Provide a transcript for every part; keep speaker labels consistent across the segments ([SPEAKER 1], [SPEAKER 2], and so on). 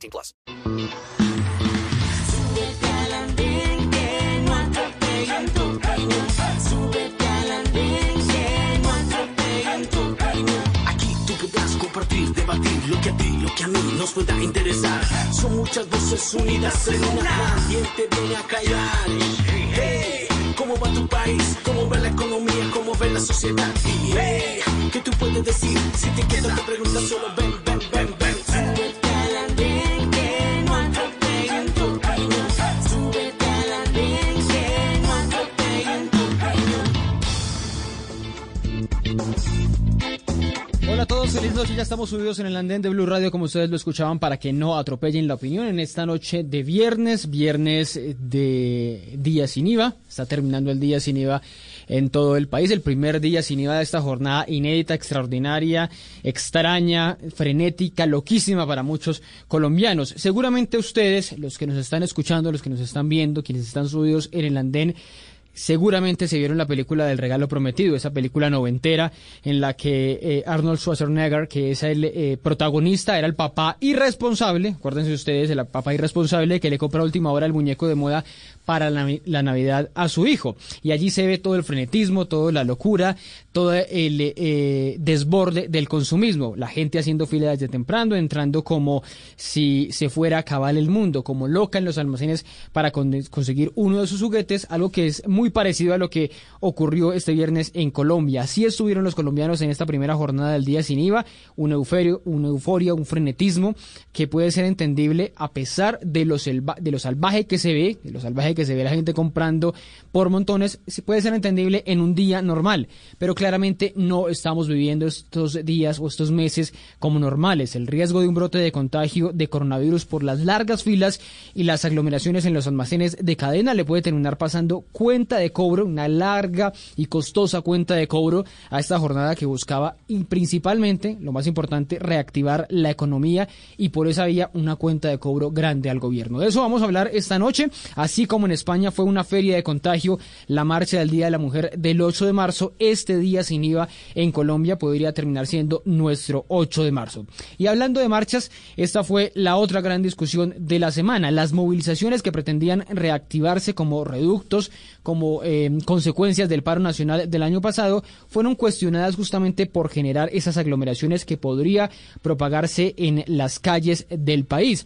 [SPEAKER 1] 18 plus.
[SPEAKER 2] Aquí tú podrás compartir, debatir lo que a ti, lo que a mí nos pueda interesar. Son muchas voces unidas en una. ¿Quién te viene a callar? Hey, ¿cómo va tu país? ¿Cómo va la economía? ¿Cómo ve la sociedad? Hey, ¿qué tú puedes decir? Si te quedas te preguntas solo ven, ven, ven,
[SPEAKER 3] Hola a todos, feliz noche. Ya estamos subidos en el andén de Blue Radio, como ustedes lo escuchaban, para que no atropellen la opinión en esta noche de viernes, viernes de día sin IVA. Está terminando el día sin IVA en todo el país. El primer día sin IVA de esta jornada inédita, extraordinaria, extraña, frenética, loquísima para muchos colombianos. Seguramente ustedes, los que nos están escuchando, los que nos están viendo, quienes están subidos en el andén, seguramente se vieron la película del regalo prometido, esa película noventera en la que eh, Arnold Schwarzenegger, que es el eh, protagonista, era el papá irresponsable, acuérdense ustedes, el papá irresponsable que le compra a última hora el muñeco de moda para la, la Navidad a su hijo. Y allí se ve todo el frenetismo, toda la locura, todo el eh, desborde del consumismo. La gente haciendo fila desde temprano, entrando como si se fuera a acabar el mundo, como loca en los almacenes para con- conseguir uno de sus juguetes, algo que es muy parecido a lo que ocurrió este viernes en Colombia. Así estuvieron los colombianos en esta primera jornada del día sin IVA, un euforio, una euforia, un frenetismo que puede ser entendible a pesar de lo, de lo salvaje que se ve, de lo salvaje que se ve la gente comprando por montones, puede ser entendible en un día normal, pero claramente no estamos viviendo estos días o estos meses como normales. El riesgo de un brote de contagio de coronavirus por las largas filas y las aglomeraciones en los almacenes de cadena le puede terminar pasando cuenta de cobro, una larga y costosa cuenta de cobro a esta jornada que buscaba y principalmente, lo más importante, reactivar la economía y por esa vía una cuenta de cobro grande al gobierno. De eso vamos a hablar esta noche, así como en España fue una feria de contagio, la marcha del Día de la Mujer del 8 de marzo, este día sin IVA en Colombia podría terminar siendo nuestro 8 de marzo. Y hablando de marchas, esta fue la otra gran discusión de la semana, las movilizaciones que pretendían reactivarse como reductos, como eh, consecuencias del paro nacional del año pasado, fueron cuestionadas justamente por generar esas aglomeraciones que podría propagarse en las calles del país.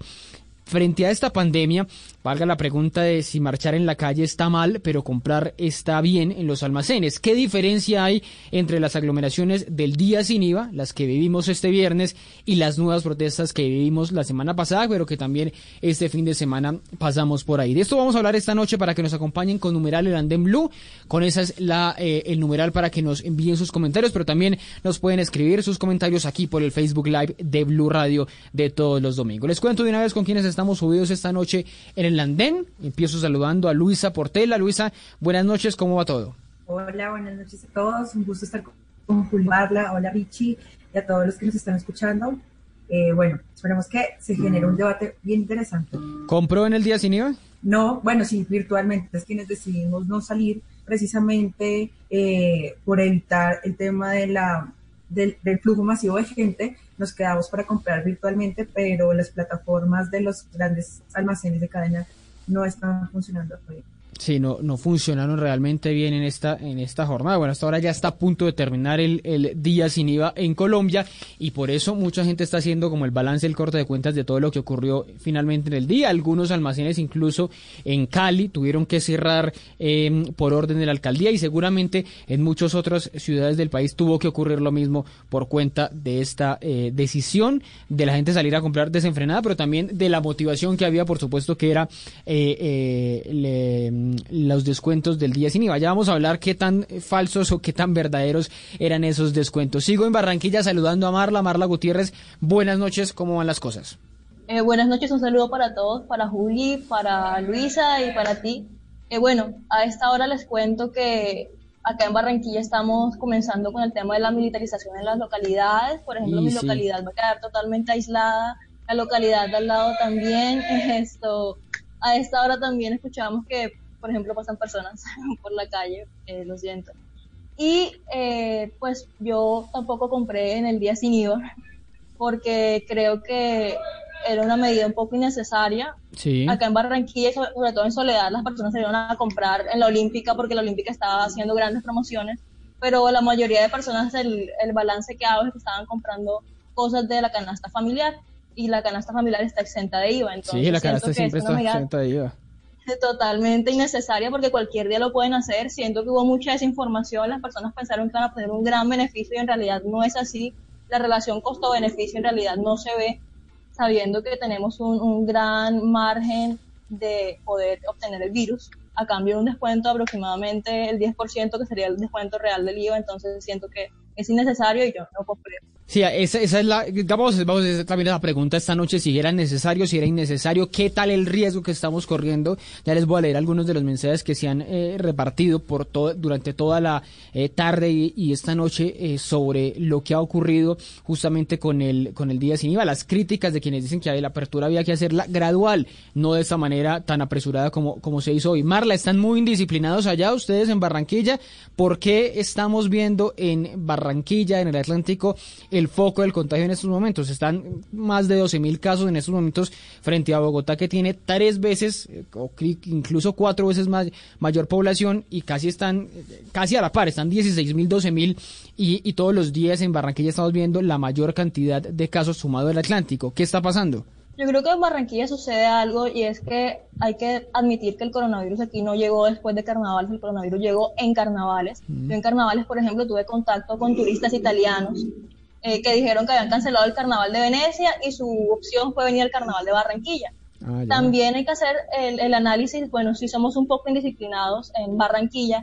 [SPEAKER 3] Frente a esta pandemia, valga la pregunta de si marchar en la calle está mal, pero comprar está bien en los almacenes. ¿Qué diferencia hay entre las aglomeraciones del día sin IVA, las que vivimos este viernes, y las nuevas protestas que vivimos la semana pasada, pero que también este fin de semana pasamos por ahí? De esto vamos a hablar esta noche para que nos acompañen con numeral el Andén Blue. Con esa es la, eh, el numeral para que nos envíen sus comentarios, pero también nos pueden escribir sus comentarios aquí por el Facebook Live de Blue Radio de todos los domingos. Les cuento de una vez con quienes estamos subidos esta noche en el andén. Empiezo saludando a Luisa Portela. Luisa, buenas noches, ¿cómo va todo?
[SPEAKER 4] Hola, buenas noches a todos. Un gusto estar con Juliarla. Hola, Richie, y a todos los que nos están escuchando. Eh, bueno, esperemos que se genere un debate bien interesante.
[SPEAKER 3] ¿Compró en el día sin IVA?
[SPEAKER 4] No, bueno, sí, virtualmente es quienes decidimos no salir precisamente eh, por evitar el tema de la, del, del flujo masivo de gente. Nos quedamos para comprar virtualmente, pero las plataformas de los grandes almacenes de cadena no están funcionando todavía.
[SPEAKER 3] Sí, no, no funcionaron realmente bien en esta, en esta jornada. Bueno, hasta ahora ya está a punto de terminar el, el día sin IVA en Colombia y por eso mucha gente está haciendo como el balance, el corte de cuentas de todo lo que ocurrió finalmente en el día. Algunos almacenes incluso en Cali tuvieron que cerrar eh, por orden de la alcaldía y seguramente en muchas otras ciudades del país tuvo que ocurrir lo mismo por cuenta de esta eh, decisión de la gente salir a comprar desenfrenada, pero también de la motivación que había, por supuesto, que era eh, eh, le- los descuentos del día sin IVA. Ya vamos a hablar qué tan falsos o qué tan verdaderos eran esos descuentos. Sigo en Barranquilla saludando a Marla, Marla Gutiérrez. Buenas noches, ¿cómo van las cosas?
[SPEAKER 5] Eh, buenas noches, un saludo para todos, para Juli, para Luisa y para ti. Eh, bueno, a esta hora les cuento que acá en Barranquilla estamos comenzando con el tema de la militarización en las localidades. Por ejemplo, mi
[SPEAKER 3] sí.
[SPEAKER 5] localidad va a quedar totalmente aislada, la localidad de al lado también. Esto, a esta hora también escuchamos que, por ejemplo, pasan personas por la calle, eh, lo siento. Y eh, pues yo tampoco compré en el día sin IVA porque creo que era una medida un poco innecesaria.
[SPEAKER 3] Sí.
[SPEAKER 5] Acá en Barranquilla, sobre, todo en Soledad, las personas se iban a comprar en la Olímpica porque la Olímpica estaba haciendo grandes promociones, pero la mayoría de personas, el, el balance que hago es que estaban comprando cosas de la canasta familiar y la canasta familiar está exenta de IVA. Entonces
[SPEAKER 3] Sí, la canasta siempre
[SPEAKER 5] es
[SPEAKER 3] está
[SPEAKER 5] medida
[SPEAKER 3] exenta de IVA.
[SPEAKER 5] Totalmente innecesaria porque cualquier día lo pueden hacer. Siento que hubo mucha desinformación, las personas pensaron que iban a tener un gran beneficio y en realidad no es así. La relación costo-beneficio en realidad no se ve sabiendo que tenemos un, un gran margen de poder obtener el virus a cambio de un descuento aproximadamente el 10% que sería el descuento real del IVA, entonces siento que es innecesario y yo no compré.
[SPEAKER 3] Sí, esa, esa es la, vamos, vamos a hacer también la pregunta esta noche, si era necesario, si era innecesario, qué tal el riesgo que estamos corriendo. Ya les voy a leer algunos de los mensajes que se han eh, repartido por todo, durante toda la eh, tarde y, y esta noche eh, sobre lo que ha ocurrido justamente con el, con el día sin IVA, las críticas de quienes dicen que la apertura había que hacerla gradual, no de esta manera tan apresurada como, como se hizo hoy. Marla, están muy indisciplinados allá ustedes en Barranquilla. ¿Por qué estamos viendo en Barranquilla, en el Atlántico, el foco del contagio en estos momentos? Están más de 12 mil casos en estos momentos frente a Bogotá, que tiene tres veces, eh, o incluso cuatro veces más mayor población y casi están, eh, casi a la par, están 16 mil, 12 mil y, y todos los días en Barranquilla estamos viendo la mayor cantidad de casos sumado al Atlántico. ¿Qué está pasando?
[SPEAKER 5] Yo creo que en Barranquilla sucede algo y es que hay que admitir que el coronavirus aquí no llegó después de carnavales, el coronavirus llegó en carnavales. Yo en carnavales, por ejemplo, tuve contacto con turistas italianos eh, que dijeron que habían cancelado el carnaval de Venecia y su opción fue venir al carnaval de Barranquilla.
[SPEAKER 3] Ah.
[SPEAKER 5] También hay que hacer el, el análisis, bueno, si somos un poco indisciplinados en Barranquilla,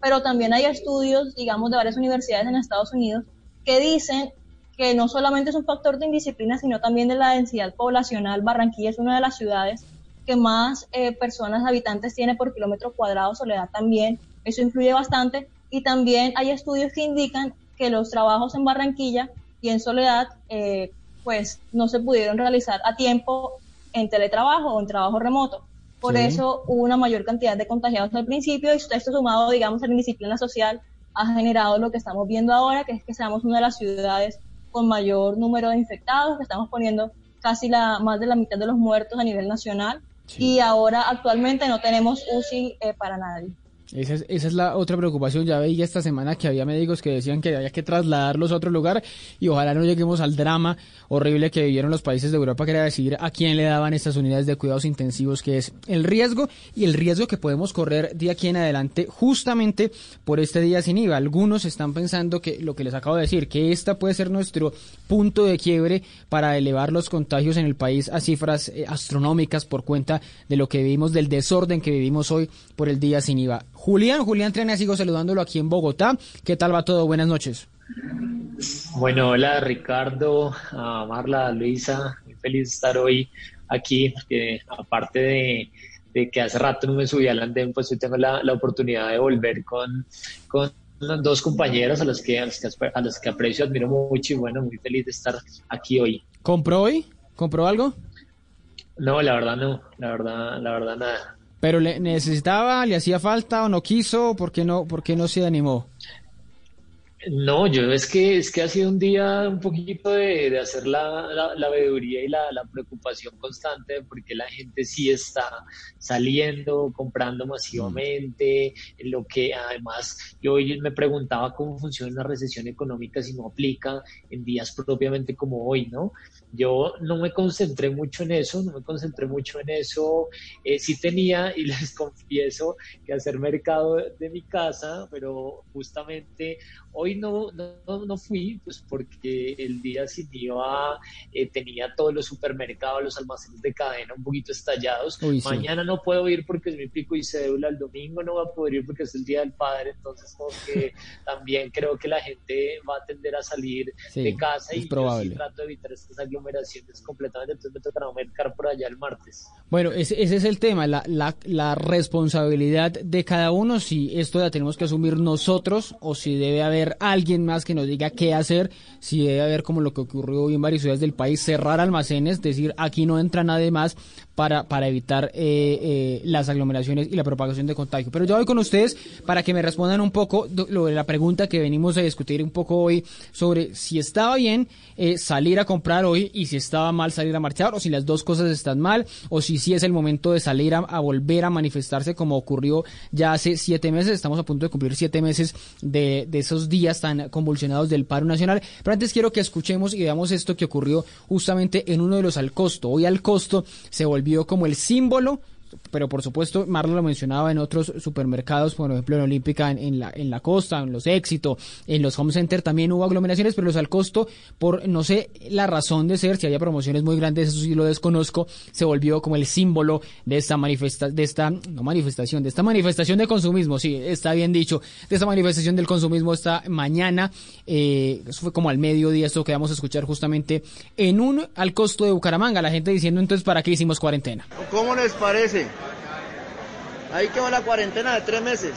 [SPEAKER 5] pero también hay estudios, digamos, de varias universidades en Estados Unidos que dicen que no solamente es un factor de indisciplina, sino también de la densidad poblacional. Barranquilla es una de las ciudades que más eh, personas habitantes tiene por kilómetro cuadrado, Soledad también, eso influye bastante. Y también hay estudios que indican que los trabajos en Barranquilla y en Soledad, eh, pues no se pudieron realizar a tiempo en teletrabajo o en trabajo remoto. Por
[SPEAKER 3] Sí.
[SPEAKER 5] eso hubo una mayor cantidad de contagiados al principio y esto sumado, digamos, a la indisciplina social ha generado lo que estamos viendo ahora, que es que seamos una de las ciudades con mayor número de infectados, que estamos poniendo casi la más de la mitad de los muertos a nivel nacional y ahora actualmente no tenemos UCI eh, para nadie.
[SPEAKER 3] Esa es, esa es la otra preocupación. Ya veía esta semana que había médicos que decían que había que trasladarlos a otro lugar y ojalá no lleguemos al drama horrible que vivieron los países de Europa, que era decidir a quién le daban estas unidades de cuidados intensivos, que es el riesgo y el riesgo que podemos correr de aquí en adelante justamente por este día sin IVA. Algunos están pensando que lo que les acabo de decir, que esta puede ser nuestro punto de quiebre para elevar los contagios en el país a cifras eh, astronómicas por cuenta de lo que vivimos, del desorden que vivimos hoy por el día sin IVA. Julián, Julián Trena, sigo saludándolo aquí en Bogotá. ¿Qué tal va todo? Buenas noches.
[SPEAKER 6] Bueno, hola Ricardo, a Marla, Luisa, muy feliz de estar hoy aquí, porque aparte de, de que hace rato no me subí al andén, pues hoy tengo la, la oportunidad de volver con, con dos compañeros a los que a los que, a los que aprecio, admiro mucho y bueno, muy feliz de estar aquí hoy.
[SPEAKER 3] ¿Compró hoy? ¿Compró algo?
[SPEAKER 6] No, la verdad no, la verdad, la verdad nada.
[SPEAKER 3] ¿Pero le necesitaba, le hacía falta o no quiso? ¿Por qué no, por qué no se animó?
[SPEAKER 6] No, yo es que es que ha sido un día un poquito de, de hacer la, la, la veeduría y la, preocupación constante porque la gente sí está saliendo, comprando masivamente, en lo que además yo hoy me preguntaba cómo funciona una recesión económica si no aplica en días propiamente como hoy, ¿no? Yo no me concentré mucho en eso, no me concentré mucho en eso. Eh, sí tenía, y les confieso, que hacer mercado de, mi casa, pero justamente hoy no, no, no, fui, pues porque el día sin IVA eh, tenía todos los supermercados, los almacenes de cadena un poquito estallados.
[SPEAKER 3] Uy, sí.
[SPEAKER 6] Mañana no puedo ir porque es mi pico y cédula, el domingo no voy a poder ir porque es el Día del Padre, entonces como que también creo que la gente va a tender a salir
[SPEAKER 3] Sí,
[SPEAKER 6] de casa y
[SPEAKER 3] probable.
[SPEAKER 6] yo sí trato de evitar estas aglomeraciones completamente, entonces me por allá el martes.
[SPEAKER 3] Bueno, ese, ese es el tema, la, la, la, responsabilidad de cada uno, si esto la tenemos que asumir nosotros o si debe haber alguien más que nos diga qué hacer, si debe haber como lo que ocurrió hoy en varias ciudades del país, cerrar almacenes, decir aquí no entra nadie más para, evitar eh, eh, las aglomeraciones y la propagación de contagio. Pero yo voy con ustedes para que me respondan un poco lo de la pregunta que venimos a discutir un poco hoy sobre si estaba bien eh, salir a comprar hoy y si estaba mal salir a marchar o si las dos cosas están mal o si sí es el momento de salir a, volver a manifestarse como ocurrió ya hace siete meses. Estamos a punto de cumplir siete meses de, de esos días tan convulsionados del paro nacional. Pero antes quiero que escuchemos y veamos esto que ocurrió justamente en uno de los al costo. Hoy al costo se volvió como el símbolo pero por supuesto Marlon lo mencionaba en otros supermercados, por ejemplo en Olímpica en, la, en la costa, en los Éxito, en los Home Center también hubo aglomeraciones, pero los al costo, por no sé la razón de ser, si había promociones muy grandes, eso sí lo desconozco, se volvió como el símbolo de esta manifesta, de esta, no manifestación, de esta manifestación de consumismo, sí, está bien dicho, de esta manifestación del consumismo esta mañana, eh, eso fue como al mediodía, esto que vamos a escuchar justamente en un al costo de Bucaramanga, la gente diciendo entonces para qué hicimos cuarentena.
[SPEAKER 7] ¿Cómo les parece? Ahí quedó la cuarentena de tres meses.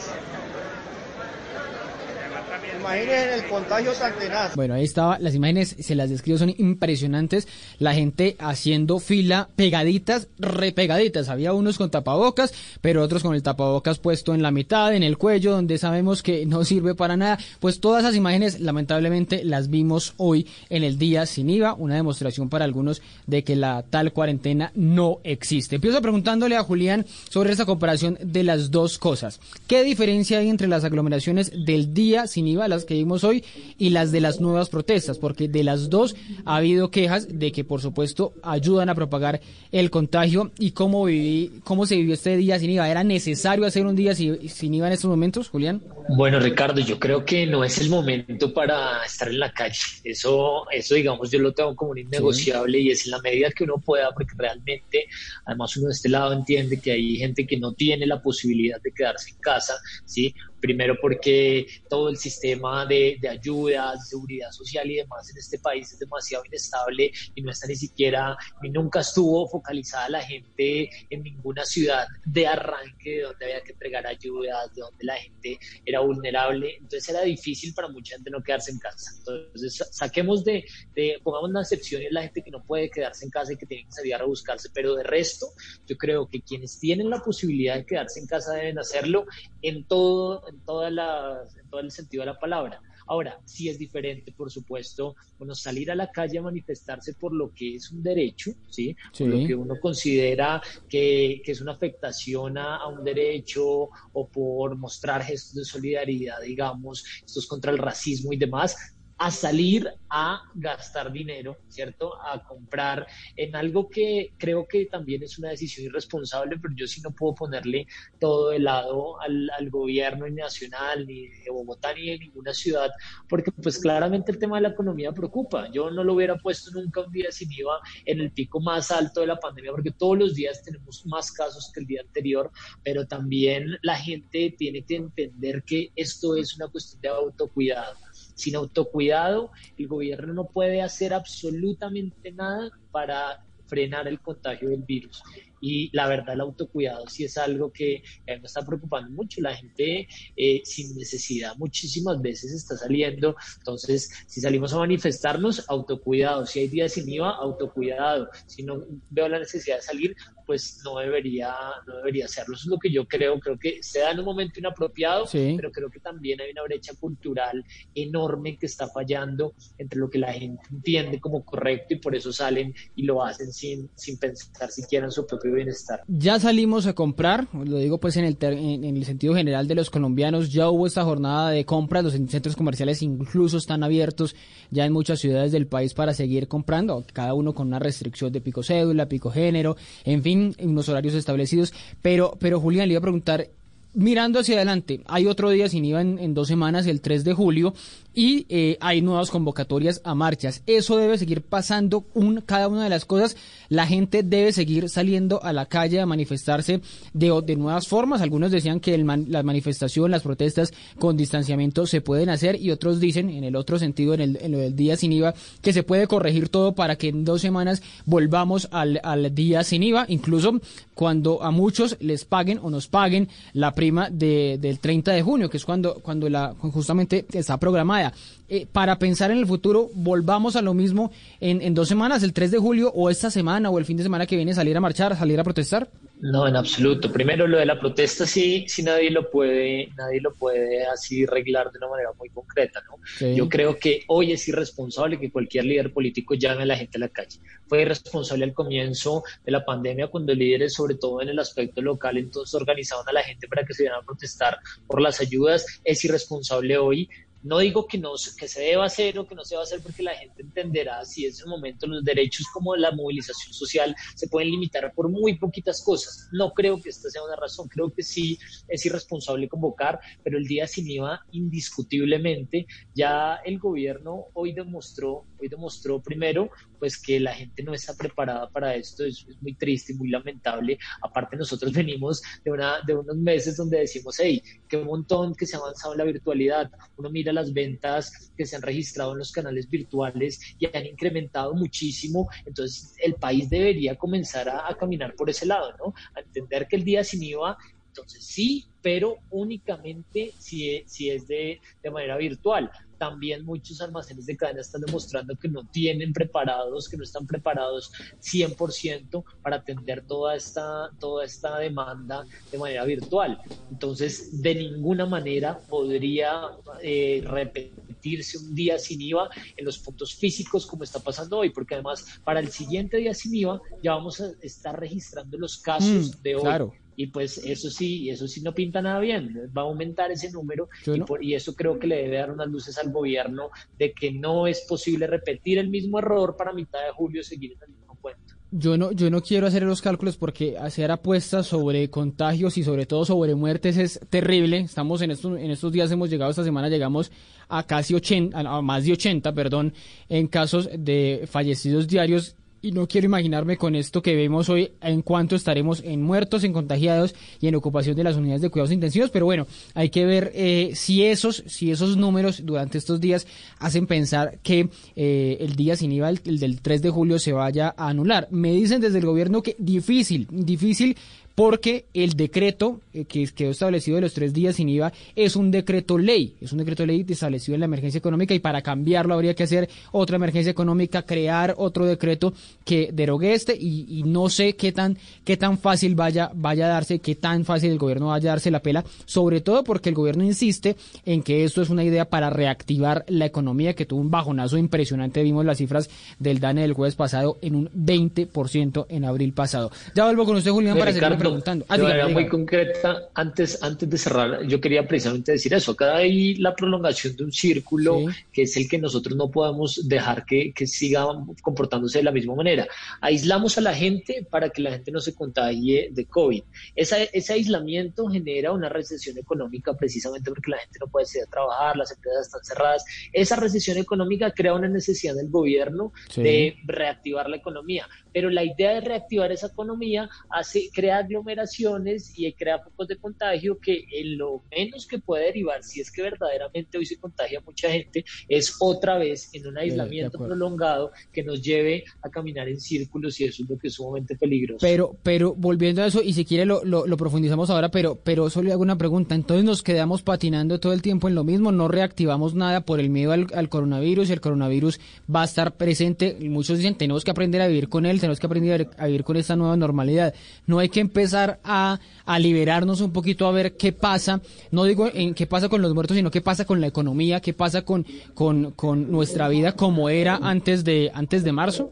[SPEAKER 7] Imaginen el contagio tan
[SPEAKER 3] Bueno, ahí estaba, las imágenes, se las describo, son impresionantes. La gente haciendo fila pegaditas, repegaditas. Había unos con tapabocas, pero otros con el tapabocas puesto en la mitad, en el cuello, donde sabemos que no sirve para nada. Pues todas esas imágenes, lamentablemente, las vimos hoy en el día sin IVA, una demostración para algunos de que la tal cuarentena no existe. Empiezo preguntándole a Julián sobre esa comparación de las dos cosas. ¿Qué diferencia hay entre las aglomeraciones del día sin IVA, las que vimos hoy, y las de las nuevas protestas, porque de las dos ha habido quejas de que, por supuesto, ayudan a propagar el contagio y cómo, viví, cómo se vivió este día sin IVA. ¿Era necesario hacer un día sin IVA en estos momentos, Julián?
[SPEAKER 6] Bueno, Ricardo, yo creo que no es el momento para estar en la calle. Eso, eso digamos, yo lo tengo como un innegociable y es en la medida que uno pueda, porque realmente, además uno de este lado entiende que hay gente que no tiene la posibilidad de quedarse en casa, ¿sí? Primero porque todo el sistema de, de ayuda, seguridad social y demás en este país es demasiado inestable y no está ni siquiera, ni nunca estuvo focalizada la gente en ninguna ciudad de arranque de donde había que entregar ayudas, de donde la gente era vulnerable. Entonces era difícil para mucha gente no quedarse en casa. Entonces saquemos de, de pongamos una excepción y la gente que no puede quedarse en casa y que tiene que salir a rebuscarse, pero de resto yo creo que quienes tienen la posibilidad de quedarse en casa deben hacerlo en todo en, toda la, en todo el sentido de la palabra. Ahora, sí es diferente, por supuesto, bueno, salir a la calle a manifestarse por lo que es un derecho, ¿sí? Por lo que uno considera que, que es una afectación a, a, un derecho o por mostrar gestos de solidaridad, digamos, estos contra el racismo y demás, a salir a gastar dinero, ¿cierto? A comprar en algo que creo que también es una decisión irresponsable, pero yo sí no puedo ponerle todo de lado al, gobierno nacional, ni de Bogotá, ni de ninguna ciudad, porque pues claramente el tema de la economía preocupa. Yo no lo hubiera puesto nunca un día sin IVA en el pico más alto de la pandemia, porque todos los días tenemos más casos que el día anterior, pero también la gente tiene que entender que esto es una cuestión de autocuidado sin autocuidado, el gobierno no puede hacer absolutamente nada para frenar el contagio del virus. Y la verdad, el autocuidado sí es algo que me está preocupando mucho. La gente eh, sin necesidad muchísimas veces está saliendo. Entonces, si salimos a manifestarnos, autocuidado. Si hay días sin IVA, autocuidado. Si no veo la necesidad de salir, pues no debería, no debería hacerlo. Eso es lo que yo creo. Creo que se da en un momento inapropiado, pero creo que también hay una brecha cultural enorme que está fallando entre lo que la gente entiende como correcto y por eso salen y lo hacen sin, sin pensar siquiera en su propio bienestar.
[SPEAKER 3] Ya salimos a comprar, lo digo pues en el, en, el sentido general de los colombianos, ya hubo esta jornada de compras, los centros comerciales incluso están abiertos ya en muchas ciudades del país para seguir comprando, cada uno con una restricción de pico cédula, pico género, en fin, unos horarios establecidos, pero, pero Julián le iba a preguntar, mirando hacia adelante, hay otro día sin IVA en, dos semanas, el 3 de julio, y eh, hay nuevas convocatorias a marchas. Eso debe seguir pasando un, cada una de las cosas. La gente debe seguir saliendo a la calle a manifestarse de, de nuevas formas. Algunos decían que el man, la manifestación, las protestas con distanciamiento se pueden hacer y otros dicen, en el otro sentido, en, el, en lo del día sin IVA, que se puede corregir todo para que en dos semanas volvamos al, día sin IVA, incluso cuando a muchos les paguen o nos paguen la prima de, del 30 de junio, que es cuando, cuando la, justamente está programada. Eh, para pensar en el futuro, volvamos a lo mismo en, en dos semanas, el 3 de julio o esta semana o el fin de semana que viene, salir a marchar, salir a protestar.
[SPEAKER 6] No, en absoluto. Primero lo de la protesta sí, sí nadie lo puede, nadie lo puede así arreglar de una manera muy concreta, ¿no?
[SPEAKER 3] Sí.
[SPEAKER 6] Yo creo que hoy es irresponsable que cualquier líder político llame a la gente a la calle. Fue irresponsable al comienzo de la pandemia cuando líderes, sobre todo en el aspecto local, entonces organizaban a la gente para que se vieran a protestar por las ayudas. Es irresponsable hoy no digo que, no, que se deba hacer o que no se va a hacer porque la gente entenderá si es el momento los derechos como la movilización social se pueden limitar por muy poquitas cosas. No creo que esta sea una razón, creo que sí es irresponsable convocar, pero el día sin IVA indiscutiblemente ya el gobierno hoy demostró, hoy demostró primero pues que la gente no está preparada para esto, es, es muy triste y muy lamentable. Aparte nosotros venimos de, una, de unos meses donde decimos, hey, qué montón que se ha avanzado en la virtualidad. Uno mira las ventas que se han registrado en los canales virtuales y han incrementado muchísimo. Entonces, el país debería comenzar a, a caminar por ese lado, ¿no? A entender que el día sin IVA, entonces sí, pero únicamente si, si es de, de manera virtual también muchos almacenes de cadena están demostrando que no tienen preparados, que no están preparados 100% para atender toda esta, toda esta demanda de manera virtual. Entonces, de ninguna manera podría eh, repetirse un día sin IVA en los puntos físicos como está pasando hoy, porque además para el siguiente día sin IVA ya vamos a estar registrando los casos
[SPEAKER 3] Mm,
[SPEAKER 6] de hoy.
[SPEAKER 3] claro.
[SPEAKER 6] Y pues eso sí, eso sí no pinta nada bien, va a aumentar ese número por- y eso creo que le debe dar unas luces al gobierno de que no es posible repetir el mismo error para mitad de julio seguir en el mismo cuento.
[SPEAKER 3] Yo no, yo no quiero hacer los cálculos porque hacer apuestas sobre contagios y sobre todo sobre muertes es terrible. Estamos en estos, en estos días, hemos llegado esta semana, llegamos a casi 80, a más de 80, perdón, en casos de fallecidos diarios. Y no quiero imaginarme con esto que vemos hoy en cuánto estaremos en muertos, en contagiados y en ocupación de las unidades de cuidados intensivos. Pero bueno, hay que ver eh, si esos, si esos números durante estos días hacen pensar que eh, el día sin IVA, el, el del 3 de julio, se vaya a anular. Me dicen desde el gobierno que difícil, difícil porque el decreto eh, que quedó establecido de los tres días sin IVA es un decreto ley, es un decreto ley establecido en la emergencia económica y para cambiarlo habría que hacer otra emergencia económica, crear otro decreto que derogue este y, y no sé qué tan qué tan fácil vaya vaya a darse, qué tan fácil el gobierno vaya a darse la pela, sobre todo porque el gobierno insiste en que esto es una idea para reactivar la economía que tuvo un bajonazo impresionante, vimos las cifras del DANE del jueves pasado en un 20% en abril pasado. Ya vuelvo con usted Julián para
[SPEAKER 6] Ricardo,
[SPEAKER 3] preguntando. Ah,
[SPEAKER 6] de
[SPEAKER 3] dígame,
[SPEAKER 6] manera muy concreta, antes, antes de cerrar, yo quería precisamente decir eso. Acá hay la prolongación de un círculo
[SPEAKER 3] Sí.
[SPEAKER 6] que es el que nosotros no podemos dejar que, que siga comportándose de la misma manera. Aislamos a la gente para que la gente no se contagie de COVID. Esa- ese aislamiento genera una recesión económica precisamente porque la gente no puede salir a trabajar, las empresas están cerradas. Esa recesión económica crea una necesidad del gobierno
[SPEAKER 3] Sí.
[SPEAKER 6] de reactivar la economía. Pero la idea de reactivar esa economía hace, crea aglomeraciones y crea focos de contagio que en lo menos que puede derivar, si es que verdaderamente hoy se contagia mucha gente, es otra vez en un aislamiento
[SPEAKER 3] acuerdo.
[SPEAKER 6] prolongado que nos lleve a caminar en círculos y eso es lo que es sumamente peligroso.
[SPEAKER 3] Pero, pero volviendo a eso, y si quiere lo, lo, lo profundizamos ahora, pero, pero solo le hago una pregunta. Entonces nos quedamos patinando todo el tiempo en lo mismo, no reactivamos nada por el miedo al, al coronavirus, el coronavirus va a estar presente. Muchos dicen, tenemos que aprender a vivir con él, tenemos que aprender a vivir- con esta nueva normalidad. No hay que empezar a, a liberarnos un poquito a ver qué pasa, no digo en qué pasa con los muertos, sino qué pasa con la economía, qué pasa con, con, con nuestra vida como era antes de, antes de marzo.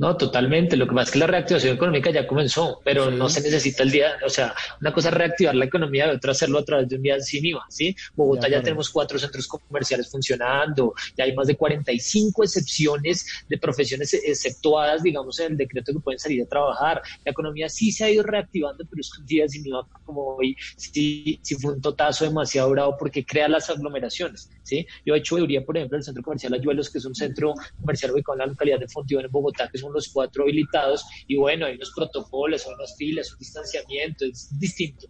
[SPEAKER 6] No, totalmente. Lo que pasa es que la reactivación económica ya comenzó, pero
[SPEAKER 3] Sí.
[SPEAKER 6] no se necesita el día, o sea, una cosa es reactivar la economía y otra hacerlo a través de un día sin IVA, ¿sí? Bogotá ya tenemos cuatro centros comerciales funcionando, ya hay más de 45 excepciones de profesiones exceptuadas, digamos, en el decreto que pueden salir a trabajar. La economía sí se ha ido reactivando, pero es que un día sin IVA como hoy sí, sí fue un totazo demasiado bravo porque crea las aglomeraciones, ¿sí? Yo he hecho veeduría, por ejemplo, el centro comercial Ayuelos, que es un centro comercial ubicado en la localidad de Fontibón, en Bogotá, que es un somos los cuatro habilitados y bueno, hay unos protocolos, hay unas filas, un distanciamiento, es distinto.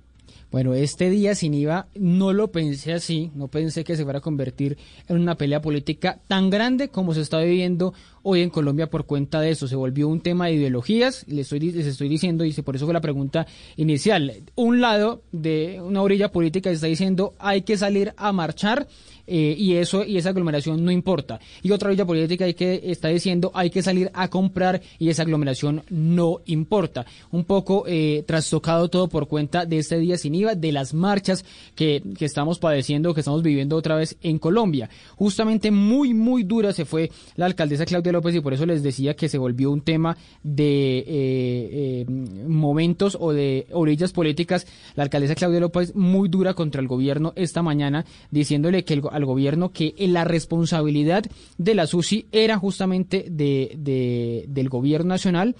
[SPEAKER 3] Bueno, este día sin IVA no lo pensé así, no pensé que se fuera a convertir en una pelea política tan grande como se está viviendo hoy en Colombia por cuenta de eso. Se volvió un tema de ideologías, les estoy, les estoy diciendo, y por eso fue la pregunta inicial. Un lado de una orilla política está diciendo hay que salir a marchar eh, y eso y esa aglomeración no importa. Y otra orilla política hay que está diciendo hay que salir a comprar y esa aglomeración no importa. Un poco eh, trastocado todo por cuenta de este día sin IVA, de las marchas que, que estamos padeciendo, que estamos viviendo otra vez en Colombia. Justamente muy, muy dura se fue la alcaldesa Claudia López y por eso les decía que se volvió un tema de eh, eh, momentos o de orillas políticas. La alcaldesa Claudia López muy dura contra el gobierno esta mañana diciéndole que al gobierno que la responsabilidad de la SUSI era justamente de, de, del gobierno nacional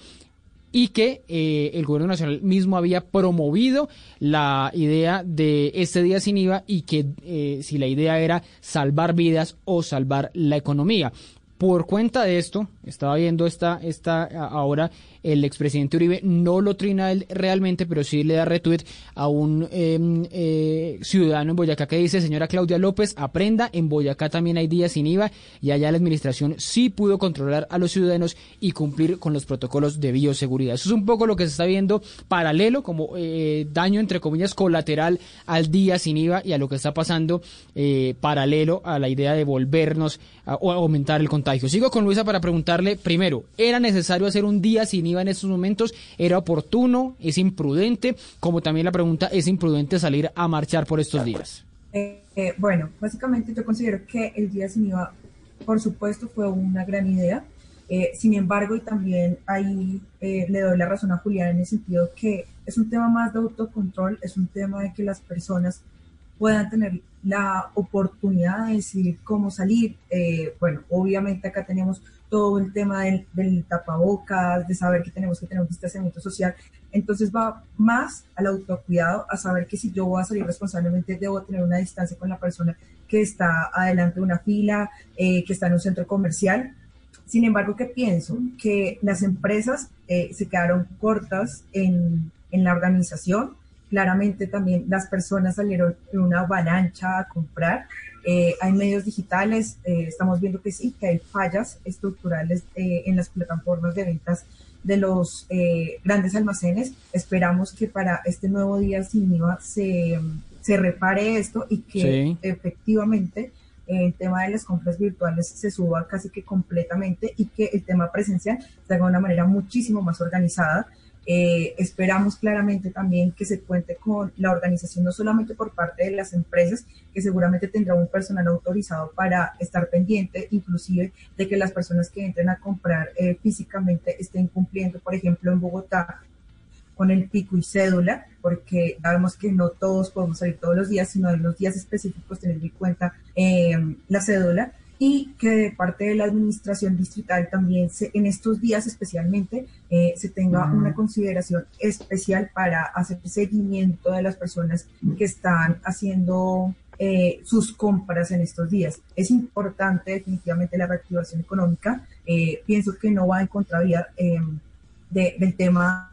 [SPEAKER 3] y que eh, el gobierno nacional mismo había promovido la idea de este día sin IVA y que eh, si la idea era salvar vidas o salvar la economía. Por cuenta de esto, estaba viendo esta, esta ahora el expresidente Uribe no lo trina él realmente, pero sí le da retweet a un eh, eh, ciudadano en Boyacá que dice, señora Claudia López, aprenda, en Boyacá también hay días sin IVA y allá la administración sí pudo controlar a los ciudadanos y cumplir con los protocolos de bioseguridad. Eso es un poco lo que se está viendo paralelo, como eh, daño entre comillas colateral al día sin IVA y a lo que está pasando eh, paralelo a la idea de volvernos o aumentar el contagio. Sigo con Luisa para preguntarle primero, ¿era necesario hacer un día sin IVA en estos momentos? ¿Era oportuno? ¿Es imprudente? Como también la pregunta, ¿es imprudente salir a marchar por estos días?
[SPEAKER 4] Eh, eh, bueno, básicamente yo considero que el día sin IVA, por supuesto, fue una gran idea. Eh, sin embargo, y también ahí eh, le doy la razón a Julián en el sentido que es un tema más de autocontrol, es un tema de que las personas puedan tener la oportunidad de decidir cómo salir. Eh, bueno, obviamente acá tenemos todo el tema del, del, tapabocas, de saber que tenemos que tener un distanciamiento social. Entonces va más al autocuidado, a saber que si yo voy a salir responsablemente, debo tener una distancia con la persona que está adelante de una fila, eh, que está en un centro comercial. Sin embargo, ¿qué pienso? Que las empresas eh, se quedaron cortas en, en la organización, claramente también las personas salieron en una avalancha a comprar. Eh, hay medios digitales, eh, estamos viendo que sí, que hay fallas estructurales eh, en las plataformas de ventas de los grandes almacenes. Esperamos que para este nuevo día sin IVA se, se repare esto y que
[SPEAKER 3] Sí.
[SPEAKER 4] efectivamente el tema de las compras virtuales se suba casi que completamente y que el tema presencial se haga de una manera muchísimo más organizada. Eh, esperamos claramente también que se cuente con la organización, no solamente por parte de las empresas, que seguramente tendrá un personal autorizado para estar pendiente, inclusive de que las personas que entren a comprar eh, físicamente estén cumpliendo, por ejemplo, en Bogotá, con el pico y cédula, porque sabemos que no todos podemos salir todos los días, sino en los días específicos tener en cuenta eh, la cédula y que de parte de la administración distrital también se, en estos días especialmente eh, se tenga
[SPEAKER 3] Ujú.
[SPEAKER 4] una consideración especial para hacer seguimiento de las personas que están haciendo eh, sus compras en estos días. Es importante definitivamente la reactivación económica. Eh, pienso que no va en contravía eh, de- del tema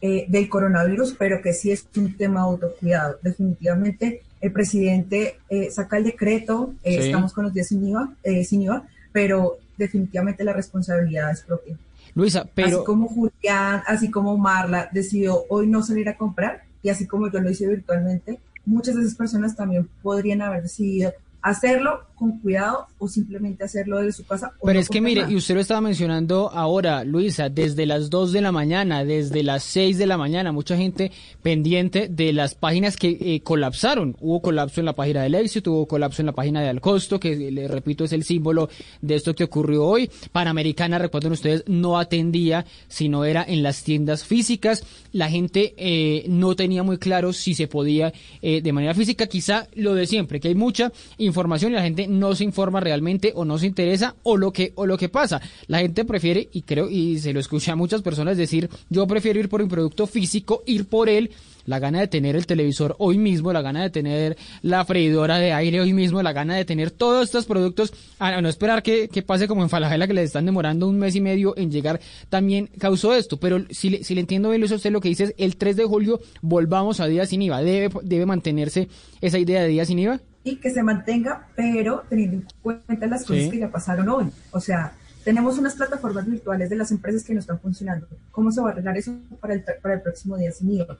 [SPEAKER 4] eh, del coronavirus, pero que sí es un tema de autocuidado. Definitivamente el presidente eh, saca el decreto, eh,
[SPEAKER 3] Sí.
[SPEAKER 4] estamos con los días sin IVA, eh, sin IVA, pero definitivamente la responsabilidad es propia.
[SPEAKER 3] Luisa, pero...
[SPEAKER 4] Así como Julián, así como Marla decidió hoy no salir a comprar y así como yo lo hice virtualmente, muchas de esas personas también podrían haber decidido hacerlo con cuidado o simplemente hacerlo desde su casa.
[SPEAKER 3] Pero
[SPEAKER 4] no
[SPEAKER 3] es que mire,
[SPEAKER 4] nada.
[SPEAKER 3] y usted lo estaba mencionando ahora, Luisa, desde las 2 de la mañana, desde las 6 de la mañana, mucha gente pendiente de las páginas que eh, colapsaron. Hubo colapso en la página del éxito, hubo colapso en la página de Alcosto, que le repito es el símbolo de esto que ocurrió hoy. Panamericana, recuerden ustedes, no atendía, sino era en las tiendas físicas. La gente eh, no tenía muy claro si se podía eh, de manera física, quizá lo de siempre, que hay mucha información y la gente no se informa realmente o no se interesa o lo que o lo que pasa. La gente prefiere y creo y se lo escucha a muchas personas decir, yo prefiero ir por un producto físico, ir por él la gana de tener el televisor hoy mismo, la gana de tener la freidora de aire hoy mismo, la gana de tener todos estos productos, a no esperar que, pase como en Falajela que les están demorando un mes y medio en llegar, también causó esto. Pero si le, si le entiendo bien, Luis, usted lo que dice es el 3 de julio volvamos a días sin IVA. ¿Debe, debe mantenerse esa idea de días sin IVA?
[SPEAKER 4] Y que se mantenga, pero teniendo en cuenta las cosas que ya pasaron hoy. O sea, tenemos unas plataformas virtuales de las empresas que no están funcionando. ¿Cómo se va a arreglar eso para el, para el próximo día sin IVA?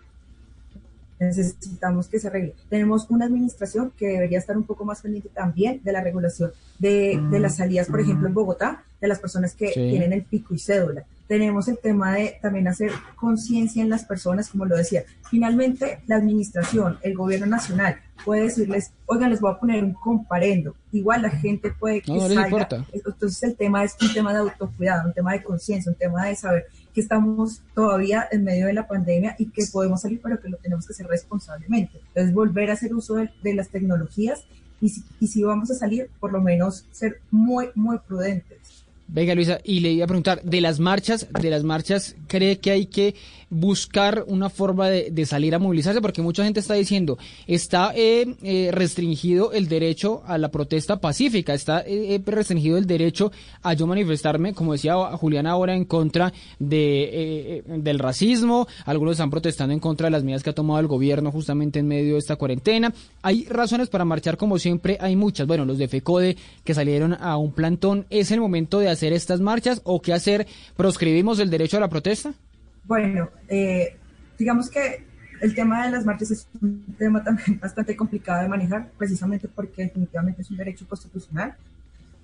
[SPEAKER 4] necesitamos que se arregle. Tenemos una administración que debería estar un poco más pendiente también de la regulación de, de las salidas, por ejemplo, en Bogotá, de las personas que tienen el pico y cédula. Tenemos el tema de también hacer conciencia en las personas, como lo decía. Finalmente, la administración, el gobierno nacional, puede decirles, oigan, les voy a poner un comparendo. Igual la gente puede que
[SPEAKER 3] no,
[SPEAKER 4] salga. Entonces el tema es un tema de autocuidado, un tema de conciencia, un tema de saber que estamos todavía en medio de la pandemia y que podemos salir, pero que lo tenemos que hacer responsablemente. Entonces, volver a hacer uso de, las tecnologías y si, y si vamos a salir, por lo menos ser muy, muy prudentes.
[SPEAKER 3] Venga, Luisa, y le iba a preguntar, de las marchas, de las marchas, ¿cree que hay que buscar una forma de, salir a movilizarse? Porque mucha gente está diciendo, está eh, eh, restringido el derecho a la protesta pacífica, está eh, restringido el derecho a yo manifestarme, como decía Juliana ahora, en contra de, del racismo, algunos están protestando en contra de las medidas que ha tomado el gobierno justamente en medio de esta cuarentena. Hay razones para marchar, como siempre, hay muchas. Bueno, los de FECODE que salieron a un plantón, ¿es el momento de hacer estas marchas o qué hacer? ¿Proscribimos el derecho a la protesta?
[SPEAKER 4] Bueno, eh, digamos que el tema de las marchas es un tema también bastante complicado de manejar, precisamente porque definitivamente es un derecho constitucional.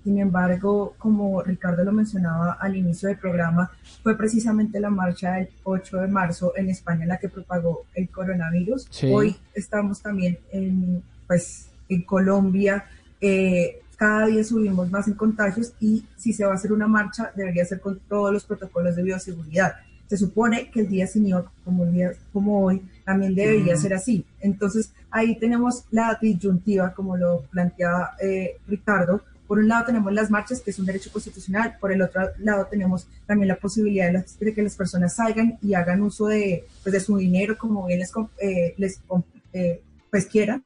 [SPEAKER 4] Sin embargo, como Ricardo lo mencionaba al inicio del programa, fue precisamente la marcha del 8 de marzo en España la que propagó el coronavirus. Hoy estamos también en, pues, en Colombia. Eh, cada día subimos más en contagios y si se va a hacer una marcha debería ser con todos los protocolos de bioseguridad. Se supone que el día IVA, como, día, como hoy, también debería ser así. Entonces ahí tenemos la disyuntiva, como lo planteaba eh, Ricardo. Por un lado tenemos las marchas, que es un derecho constitucional, por el otro lado tenemos también la posibilidad de, que las personas salgan y hagan uso de, pues, de su dinero como bien les, eh, les eh, pues quieran.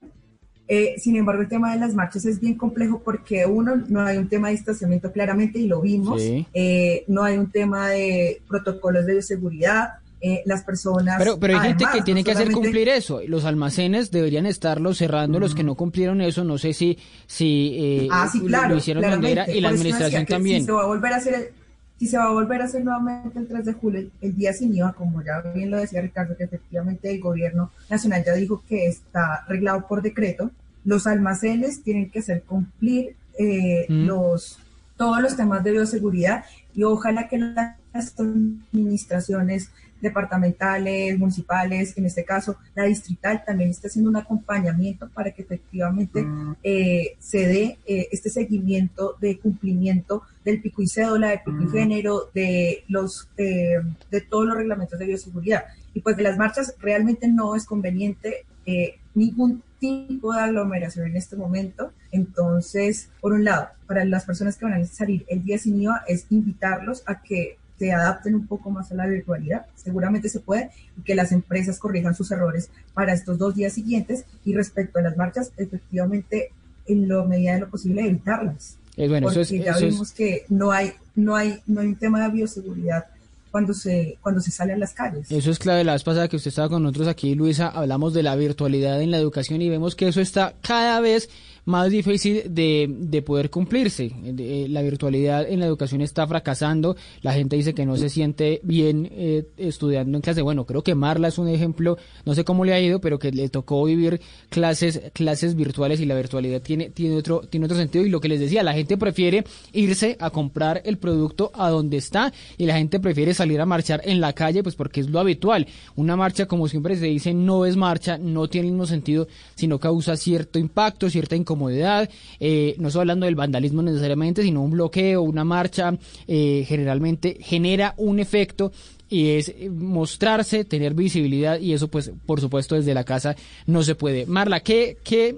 [SPEAKER 4] Eh, sin embargo, el tema de las marchas es bien complejo porque uno, no hay un tema de distanciamiento claramente y lo vimos, eh, no hay un tema de protocolos de seguridad, eh, las personas...
[SPEAKER 3] Pero, pero hay gente que tiene que hacer cumplir eso, los almacenes deberían estarlo cerrando, los que no cumplieron eso, no sé si, si
[SPEAKER 4] ah, lo
[SPEAKER 3] hicieron de manera y la administración también.
[SPEAKER 4] Se va a volver a hacer... si se va a volver a hacer nuevamente el 3 de julio, el día sin IVA, como ya bien lo decía Ricardo, que efectivamente el gobierno nacional ya dijo que está arreglado por decreto, los almacenes tienen que hacer cumplir eh, mm. los, todos los temas de bioseguridad y ojalá que las administraciones departamentales, municipales, en este caso la distrital, también esté haciendo un acompañamiento para que efectivamente mm. eh, se dé eh, este seguimiento de cumplimiento del pico y cédula, de pico y mm. género, de los de todos los reglamentos de bioseguridad. Y pues de las marchas realmente no es conveniente ningún tipo de aglomeración en este momento. Entonces, por un lado, para las personas que van a salir el día sin IVA es invitarlos a que se adapten un poco más a la virtualidad. Seguramente se puede y que las empresas corrijan sus errores para estos dos días siguientes. Y respecto a las marchas, efectivamente, en la medida de lo posible, evitarlas.
[SPEAKER 3] Eh, bueno,
[SPEAKER 4] porque
[SPEAKER 3] eso
[SPEAKER 4] ya vimos que no hay, no, hay, no hay un tema de bioseguridad cuando se, cuando se sale a las calles.
[SPEAKER 3] Eso es clave. La vez pasada que usted estaba con nosotros aquí, Luisa, hablamos de la virtualidad en la educación y vemos que eso está cada vez más difícil de, de poder cumplirse. Eh, la virtualidad en la educación está fracasando, la gente dice que no se siente bien eh, estudiando en clase. Bueno, creo que Marla es un ejemplo, no sé cómo le ha ido, pero que le tocó vivir clases, clases virtuales y la virtualidad tiene, tiene, otro, tiene otro sentido. Y lo que les decía, la gente prefiere irse a comprar el producto a donde está y la gente prefiere salir a marchar en la calle, pues porque es lo habitual. Una marcha, como siempre se dice, no es marcha, no tiene el mismo sentido, sino causa cierto impacto, cierta incomodidad comodidad, eh, no estoy hablando del vandalismo necesariamente, sino un bloqueo, una marcha, eh, generalmente genera un efecto y es mostrarse, tener visibilidad y eso pues por supuesto desde la casa no se puede. Marla, ¿qué, qué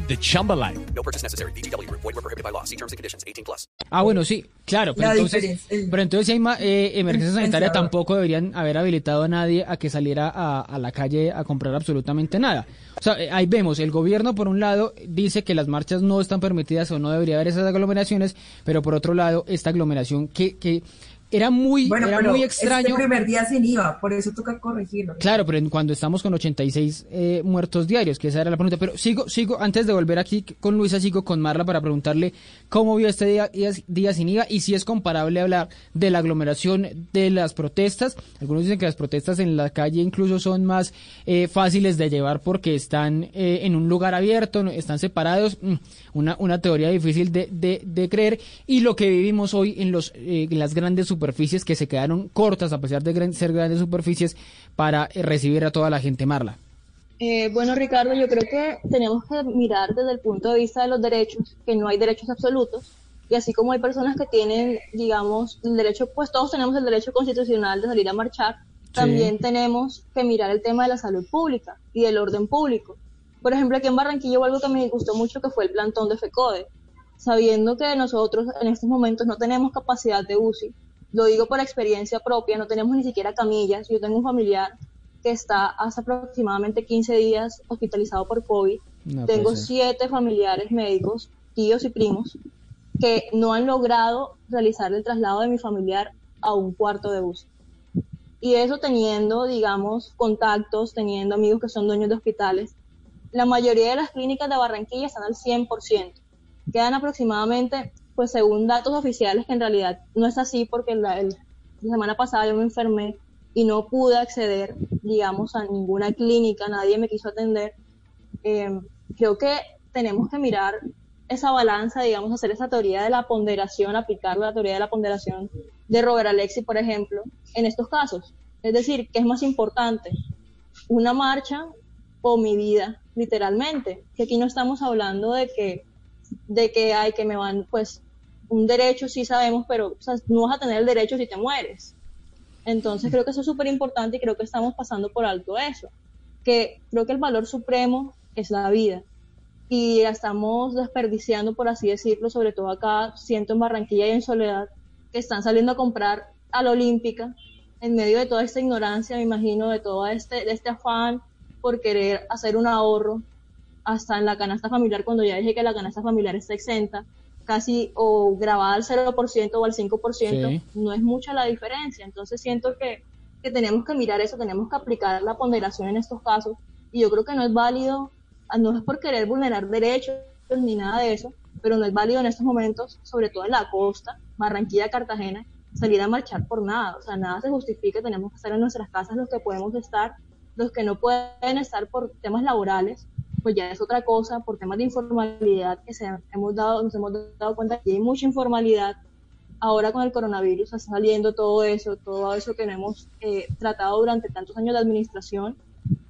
[SPEAKER 8] the Chumba life.
[SPEAKER 1] No purchase necessary. VGW Group. Void were prohibited by law. See terms and conditions. 18 plus.
[SPEAKER 3] Ah, bueno, sí, claro, pero
[SPEAKER 4] La
[SPEAKER 3] entonces, pero entonces si hay ma- eh, emergencia sanitaria tampoco deberían haber habilitado a nadie a que saliera a, a la calle a comprar absolutamente nada. O sea, eh, ahí vemos, el gobierno por un lado dice que las marchas no están permitidas o no debería haber esas aglomeraciones, pero por otro lado esta aglomeración que, que era muy,
[SPEAKER 4] Bueno,
[SPEAKER 3] era
[SPEAKER 4] pero
[SPEAKER 3] muy
[SPEAKER 4] es
[SPEAKER 3] extraño.
[SPEAKER 4] el primer día sin IVA, por eso toca corregirlo.
[SPEAKER 3] Claro, pero en- cuando estamos con 86 eh, muertos diarios, que esa era la pregunta. Pero sigo, sigo, antes de volver aquí con Luisa, sigo con Marla para preguntarle cómo vio este día, día, día sin IVA y si es comparable hablar de la aglomeración de las protestas. Algunos dicen que las protestas en la calle incluso son más eh, fáciles de llevar porque están eh, en un lugar abierto, están separados. Mm, Una, una teoría difícil de, de, de creer. Y lo que vivimos hoy en, los, eh, en las grandes superficies que se quedaron cortas, a pesar de ser grandes superficies, para eh, recibir a toda la gente, Marla.
[SPEAKER 5] Eh, bueno, Ricardo, yo creo que tenemos que mirar desde el punto de vista de los derechos, que no hay derechos absolutos, y así como hay personas que tienen, digamos, el derecho, pues todos tenemos el derecho constitucional de salir a marchar, también tenemos que mirar el tema de la salud pública y del orden público. Por ejemplo, aquí en Barranquilla hubo algo que me gustó mucho, que fue el plantón de FECODE, sabiendo que nosotros en estos momentos no tenemos capacidad de UCI, lo digo por experiencia propia, no tenemos ni siquiera camillas, yo tengo un familiar que está hace aproximadamente 15 días hospitalizado por COVID.
[SPEAKER 3] No
[SPEAKER 5] Tengo
[SPEAKER 3] puede ser.
[SPEAKER 5] siete familiares médicos, tíos y primos, que no han logrado realizar el traslado de mi familiar a un cuarto de bus. Y eso teniendo, digamos, contactos, teniendo amigos que son dueños de hospitales. La mayoría de las clínicas de Barranquilla están al 100%. Quedan aproximadamente, pues según datos oficiales, que en realidad no es así porque la, el- la semana pasada yo me enfermé y no pude acceder, digamos, a ninguna clínica, nadie me quiso atender. Eh, creo que tenemos que mirar esa balanza, digamos, hacer esa teoría de la ponderación, aplicar la teoría de la ponderación de Robert Alexi, por ejemplo, en estos casos. Es decir, ¿qué es más importante? ¿Una marcha o mi vida? Literalmente. Que aquí no estamos hablando de que, de que hay que me van, pues, un derecho sí sabemos, pero o sea, no vas a tener el derecho si te mueres. Entonces creo que eso es súper importante y creo que estamos pasando por alto eso. Que creo que el valor supremo es la vida y la estamos desperdiciando, por así decirlo, sobre todo acá, siento en Barranquilla y en Soledad, que están saliendo a comprar a la Olímpica en medio de toda esta ignorancia, me imagino, de todo este, de este afán por querer hacer un ahorro, hasta en la canasta familiar, cuando ya dije que la canasta familiar está exenta, casi o grabada al 0% o al 5%,
[SPEAKER 3] Sí.
[SPEAKER 5] no es mucha la diferencia. Entonces siento que, que tenemos que mirar eso, tenemos que aplicar la ponderación en estos casos. Y yo creo que no es válido, ah, no es por querer vulnerar derechos ni nada de eso, pero no es válido en estos momentos, sobre todo en la costa, Barranquilla, Cartagena, salir a marchar por nada. O sea, nada se justifica, tenemos que estar en nuestras casas los que podemos estar, los que no pueden estar por temas laborales, pues ya es otra cosa, por temas de informalidad que se hemos dado, nos hemos dado cuenta que hay mucha informalidad. Ahora con el coronavirus está saliendo todo eso, todo eso que no hemos eh, tratado durante tantos años de administración,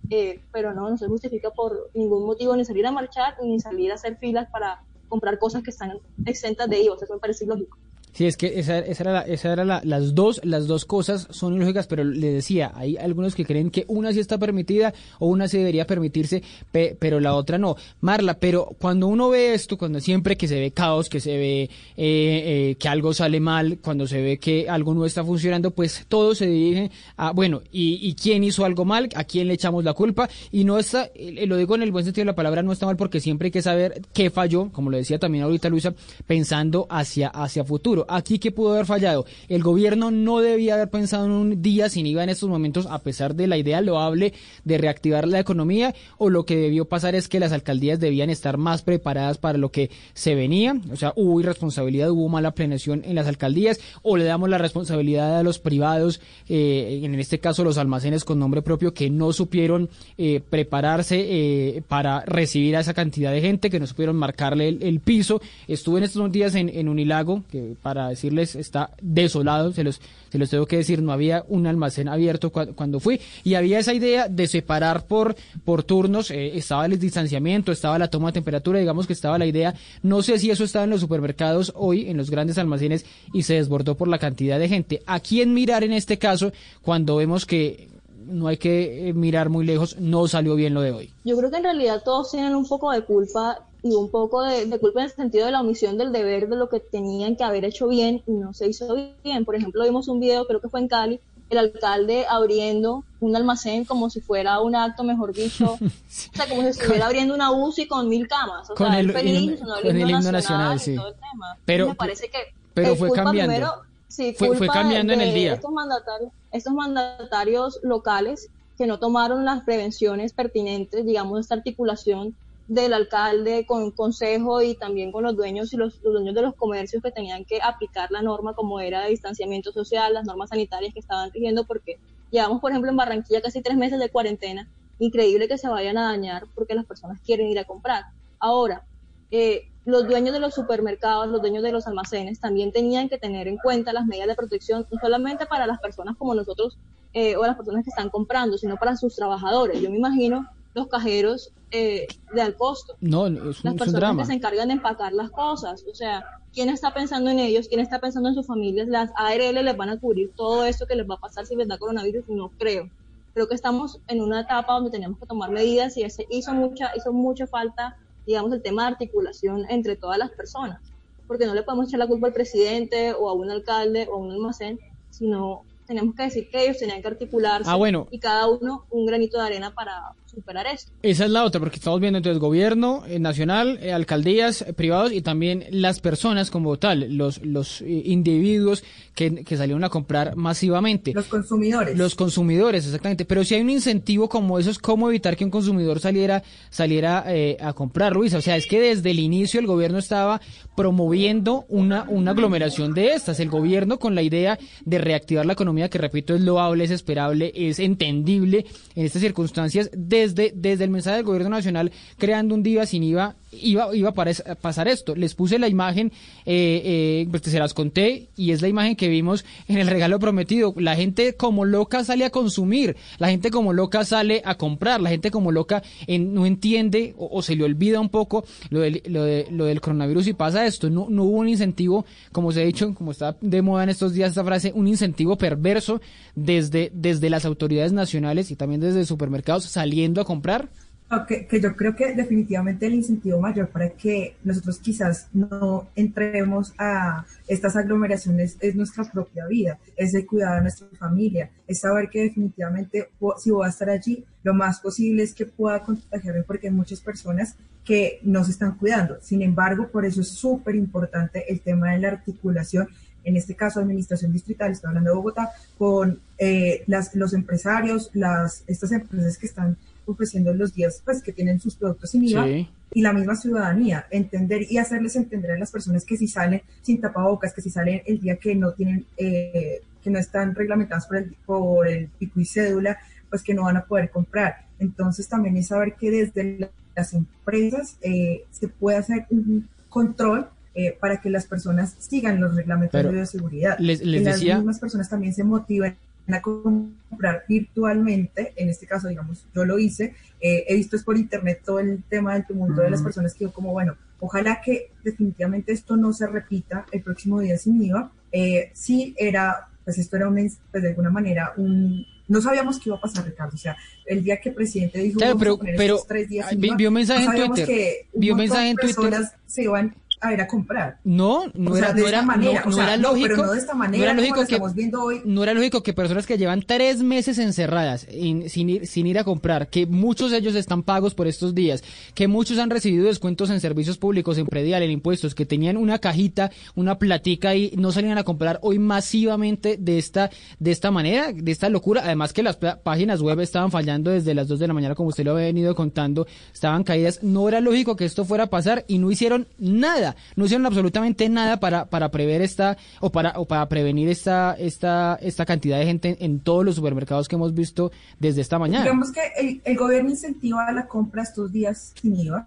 [SPEAKER 5] eh, pero no, no se justifica por ningún motivo ni salir a marchar ni salir a hacer filas para comprar cosas que están exentas de IVA, o sea, eso me parece ilógico.
[SPEAKER 3] Sí, es que esa, esa era, la- esa era la- las dos, las dos cosas son ilógicas, pero le decía, hay algunos que creen que una sí está permitida o una sí debería permitirse, pe- pero la otra no. Marla, pero cuando uno ve esto, cuando siempre que se ve caos, que se ve eh, eh, que algo sale mal, cuando se ve que algo no está funcionando, pues todo se dirige a, bueno, ¿y, y quién hizo algo mal? ¿A quién le echamos la culpa? Y no está, eh, lo digo en el buen sentido de la palabra, no está mal porque siempre hay que saber qué falló, como lo decía también ahorita Luisa, pensando hacia, hacia futuro. Aquí que pudo haber fallado. El gobierno no debía haber pensado en un día sin IVA en estos momentos, a pesar de la idea loable de reactivar la economía, o lo que debió pasar es que las alcaldías debían estar más preparadas para lo que se venía. O sea, hubo irresponsabilidad, hubo mala planeación en las alcaldías, o le damos la responsabilidad a los privados, eh, en este caso los almacenes con nombre propio, que no supieron eh, prepararse eh, para recibir a esa cantidad de gente, que no supieron marcarle el, piso. Estuve en estos días en, en Unilago, que para decirles está desolado, se los, se los tengo que decir, no había un almacén abierto cua- cuando fui, y había esa idea de separar por, por turnos, eh, estaba el distanciamiento, estaba la toma de temperatura, digamos que estaba la idea, no sé si eso estaba en los supermercados hoy, en los grandes almacenes, y se desbordó por la cantidad de gente. ¿A quién mirar en este caso cuando vemos que no hay que eh, mirar muy lejos, no salió bien lo de hoy?
[SPEAKER 5] Yo creo que en realidad todos tienen un poco de culpa y un poco de, de culpa en el sentido de la omisión del deber de lo que tenían que haber hecho bien y no se hizo bien. Por ejemplo, vimos un video, creo que fue en Cali, el alcalde abriendo un almacén como si fuera un acto, mejor dicho, o sea, como si estuviera abriendo una UCI con mil camas. O
[SPEAKER 3] Con
[SPEAKER 5] sea,
[SPEAKER 3] el-
[SPEAKER 5] feliz,
[SPEAKER 3] con el himno nacional,
[SPEAKER 5] y
[SPEAKER 3] sí.
[SPEAKER 5] todo el tema.
[SPEAKER 3] Pero-
[SPEAKER 5] me parece que
[SPEAKER 3] pero fue cambiando.
[SPEAKER 5] primero- sí,
[SPEAKER 3] Fue- cambiando en el día.
[SPEAKER 5] Estos mandatarios, estos mandatarios locales que no tomaron las prevenciones pertinentes, digamos, esta articulación del alcalde con consejo y también con los dueños y los, los dueños de los comercios que tenían que aplicar la norma como era de distanciamiento social, las normas sanitarias que estaban rigiendo, porque llevamos, por ejemplo, en Barranquilla casi tres meses de cuarentena, increíble que se vayan a dañar porque las personas quieren ir a comprar. Ahora, eh, los dueños de los supermercados, los dueños de los almacenes también tenían que tener en cuenta las medidas de protección, no solamente para las personas como nosotros eh, o las personas que están comprando, sino para sus trabajadores. Yo me imagino los cajeros eh, de al costo,
[SPEAKER 3] No, es un,
[SPEAKER 5] las
[SPEAKER 3] es un
[SPEAKER 5] personas
[SPEAKER 3] drama.
[SPEAKER 5] que se encargan de empacar las cosas. O sea, ¿quién está pensando en ellos? ¿Quién está pensando en sus familias? Las ARL les van a cubrir todo esto que les va a pasar si les da coronavirus. No creo. Creo que estamos en una etapa donde tenemos que tomar medidas y ese hizo mucha, hizo mucha falta, digamos, el tema de articulación entre todas las personas. Porque no le podemos echar la culpa al presidente o a un alcalde o a un almacén, sino tenemos que decir que ellos tenían que articularse
[SPEAKER 3] Ah, bueno.
[SPEAKER 5] y cada uno un granito de arena para superar esto.
[SPEAKER 3] Esa es la otra, porque estamos viendo entonces gobierno eh, nacional, eh, alcaldías, eh, privados y también las personas como tal, los, los eh, individuos que, que salieron a comprar masivamente.
[SPEAKER 4] Los consumidores.
[SPEAKER 3] Los consumidores, exactamente. Pero si hay un incentivo como eso, es cómo evitar que un consumidor saliera, saliera eh, a comprar, Luisa. O sea, es que desde el inicio el gobierno estaba promoviendo una, una aglomeración de estas. El gobierno con la idea de reactivar la economía, que repito, es loable, es esperable, es entendible en estas circunstancias, desde, desde el mensaje del gobierno nacional creando un día sin IVA, iba, iba a pasar esto. Les puse la imagen, eh, eh, pues se las conté, y es la imagen que vimos en el regalo prometido. La gente como loca sale a consumir, la gente como loca sale a comprar, la gente como loca en- no entiende o, o se le olvida un poco lo del, lo, de- lo del coronavirus y pasa esto. No, no hubo un incentivo, como se ha dicho, como está de moda en estos días esta frase, un incentivo perverso desde, desde las autoridades nacionales y también desde supermercados saliendo a comprar.
[SPEAKER 4] No, que, que yo creo que definitivamente el incentivo mayor para que nosotros quizás no entremos a estas aglomeraciones es nuestra propia vida, es el cuidado de nuestra familia, es saber que definitivamente si voy a estar allí, lo más posible es que pueda contagiarme porque hay muchas personas que no se están cuidando. Sin embargo, por eso es súper importante el tema de la articulación en este caso administración distrital, estoy hablando de Bogotá, con eh, las, los empresarios, las, estas empresas que están ofreciendo los días, pues que tienen sus productos sin IVA,
[SPEAKER 3] Sí.
[SPEAKER 4] y la misma ciudadanía, entender y hacerles entender a las personas que si salen sin tapabocas, que si salen el día que no tienen, eh, que no están reglamentadas por el, por el pico y cédula, pues que no van a poder comprar. Entonces también es saber que desde la- las empresas eh, se puede hacer un control eh, para que las personas sigan los reglamentos
[SPEAKER 3] Pero
[SPEAKER 4] de bioseguridad.
[SPEAKER 3] les-
[SPEAKER 4] que las mismas personas también se motiven a comprar virtualmente, en este caso, digamos, yo lo hice, eh, he visto es por internet todo el tema del tumulto de las personas que yo como, bueno, ojalá que definitivamente esto no se repita el próximo día sin IVA. Eh, sí era, pues esto era un, pues de alguna manera un, no sabíamos qué iba a pasar, Ricardo, o sea, el día que el presidente dijo,
[SPEAKER 3] Claro, pero- pero,
[SPEAKER 4] tres días sin
[SPEAKER 3] vi-
[SPEAKER 4] IVA,
[SPEAKER 3] vi un mensaje
[SPEAKER 4] no
[SPEAKER 3] en Twitter,
[SPEAKER 4] que un
[SPEAKER 3] vi un
[SPEAKER 4] montón
[SPEAKER 3] mensaje en Twitter.
[SPEAKER 4] se iban a ir a comprar.
[SPEAKER 3] No, no
[SPEAKER 4] O sea,
[SPEAKER 3] era,
[SPEAKER 4] de
[SPEAKER 3] no
[SPEAKER 4] esta
[SPEAKER 3] era,
[SPEAKER 4] manera,
[SPEAKER 3] no,
[SPEAKER 4] o
[SPEAKER 3] no
[SPEAKER 4] sea,
[SPEAKER 3] era
[SPEAKER 4] no,
[SPEAKER 3] lógico.
[SPEAKER 4] pero no de esta manera
[SPEAKER 3] era lógico que
[SPEAKER 4] estamos viendo hoy.
[SPEAKER 3] no era lógico que personas que llevan tres meses encerradas in- sin ir sin ir a comprar, que muchos de ellos están pagos por estos días, que muchos han recibido descuentos en servicios públicos, en predial, en impuestos, que tenían una cajita, una platica y no salían a comprar hoy masivamente de esta de esta manera, de esta locura. Además que las páginas web estaban fallando desde las 2 de la mañana, como usted lo ha venido contando, estaban caídas. No era lógico que esto fuera a pasar y no hicieron nada, no hicieron absolutamente nada para, para prever esta o para o para prevenir esta esta esta cantidad de gente en, todos los supermercados que hemos visto desde esta mañana.
[SPEAKER 4] Digamos que el, gobierno incentiva la compra estos días sin IVA.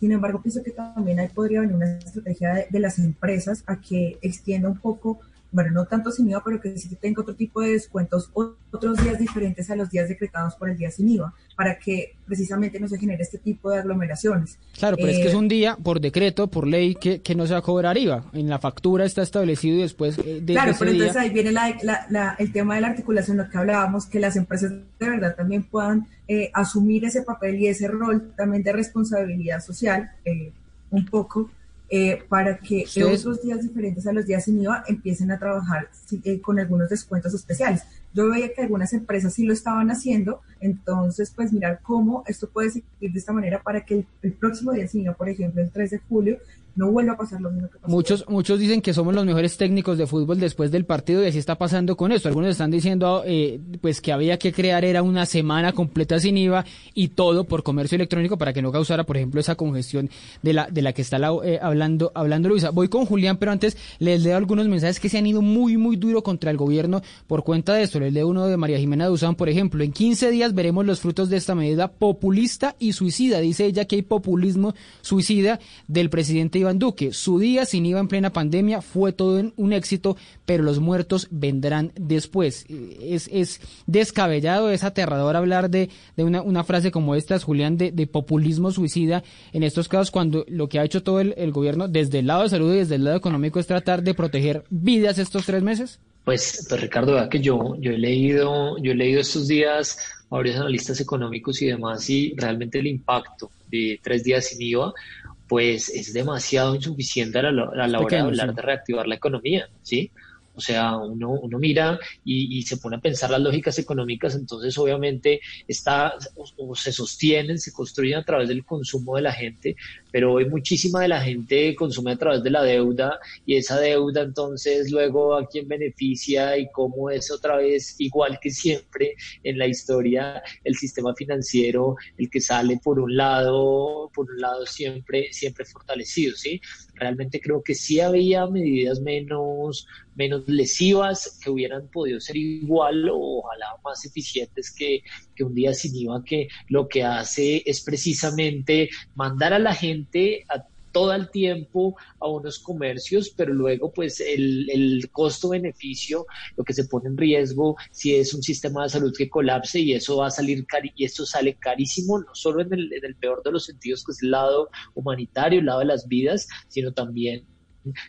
[SPEAKER 4] Sin embargo, pienso que también ahí podría venir una estrategia de las empresas a que extienda un poco, bueno, no tanto sin IVA, pero que sí tenga otro tipo de descuentos, otros días diferentes a los días decretados por el día sin IVA, para que precisamente no se genere este tipo de aglomeraciones.
[SPEAKER 3] Claro, pero es que
[SPEAKER 4] Eh,
[SPEAKER 3] es un día por decreto, por ley, que, que no se va a cobrar IVA. En la factura está establecido y después eh, de
[SPEAKER 4] Claro,
[SPEAKER 3] ese
[SPEAKER 4] pero
[SPEAKER 3] día-
[SPEAKER 4] entonces ahí viene la- la- la- el tema de la articulación, lo que hablábamos, que las empresas de verdad también puedan eh, asumir ese papel y ese rol también de responsabilidad social, eh, un poco, eh, para que otros días diferentes a los días sin IVA empiecen a trabajar eh, con algunos descuentos especiales. Yo veía que algunas empresas sí lo estaban haciendo, entonces pues mirar cómo esto puede seguir de esta manera para que el, el próximo día sin IVA, por ejemplo, el 3 de julio, no vuelva a pasar lo mismo que pasó.
[SPEAKER 3] Muchos, muchos dicen que somos los mejores técnicos de fútbol después del partido y así está pasando con esto. Algunos están diciendo eh, pues que había que crear era una semana completa sin IVA y todo por comercio electrónico para que no causara, por ejemplo, esa congestión de la de la que está la- eh, hablando hablando Luisa. Voy con Julián, pero antes les leo algunos mensajes que se han ido muy muy duro contra el gobierno por cuenta de esto. Les leo uno de María Jimena Duzán, por ejemplo. En 15 días veremos los frutos de esta medida populista y suicida. Dice ella que hay populismo suicida del presidente Iván Duque. Su día sin IVA en plena pandemia fue todo un- éxito, pero los muertos vendrán después. Es, es descabellado, es aterrador hablar de, de una, una frase como esta, Julián, de, de populismo suicida en estos casos cuando lo que ha hecho todo el, el gobierno desde el lado de salud y desde el lado económico es tratar de proteger vidas estos tres meses.
[SPEAKER 6] Pues, pues Ricardo, vea que yo, yo he leído, yo he leído estos días a varios analistas económicos y demás, y realmente el impacto de tres días sin IVA, pues es demasiado insuficiente a la, a la hora de hablar de reactivar la economía, ¿sí? O sea, uno, uno mira y, y se pone a pensar las lógicas económicas, entonces obviamente está, o, o se sostienen, se construyen a través del consumo de la gente, pero hoy muchísima de la gente consume a través de la deuda y esa deuda entonces luego a quién beneficia y cómo es otra vez igual que siempre en la historia el sistema financiero el que sale por un lado por un lado siempre siempre fortalecido sí realmente creo que sí había medidas menos menos lesivas que hubieran podido ser igual o ojalá más eficientes que, que un día sin IVA que lo que hace es precisamente mandar a la gente a todo el tiempo a unos comercios, pero luego pues el, el costo-beneficio, lo que se pone en riesgo si es un sistema de salud que colapse y eso va a salir cari y esto sale carísimo, no solo en el, en el peor de los sentidos, que es el lado humanitario, el lado de las vidas, sino también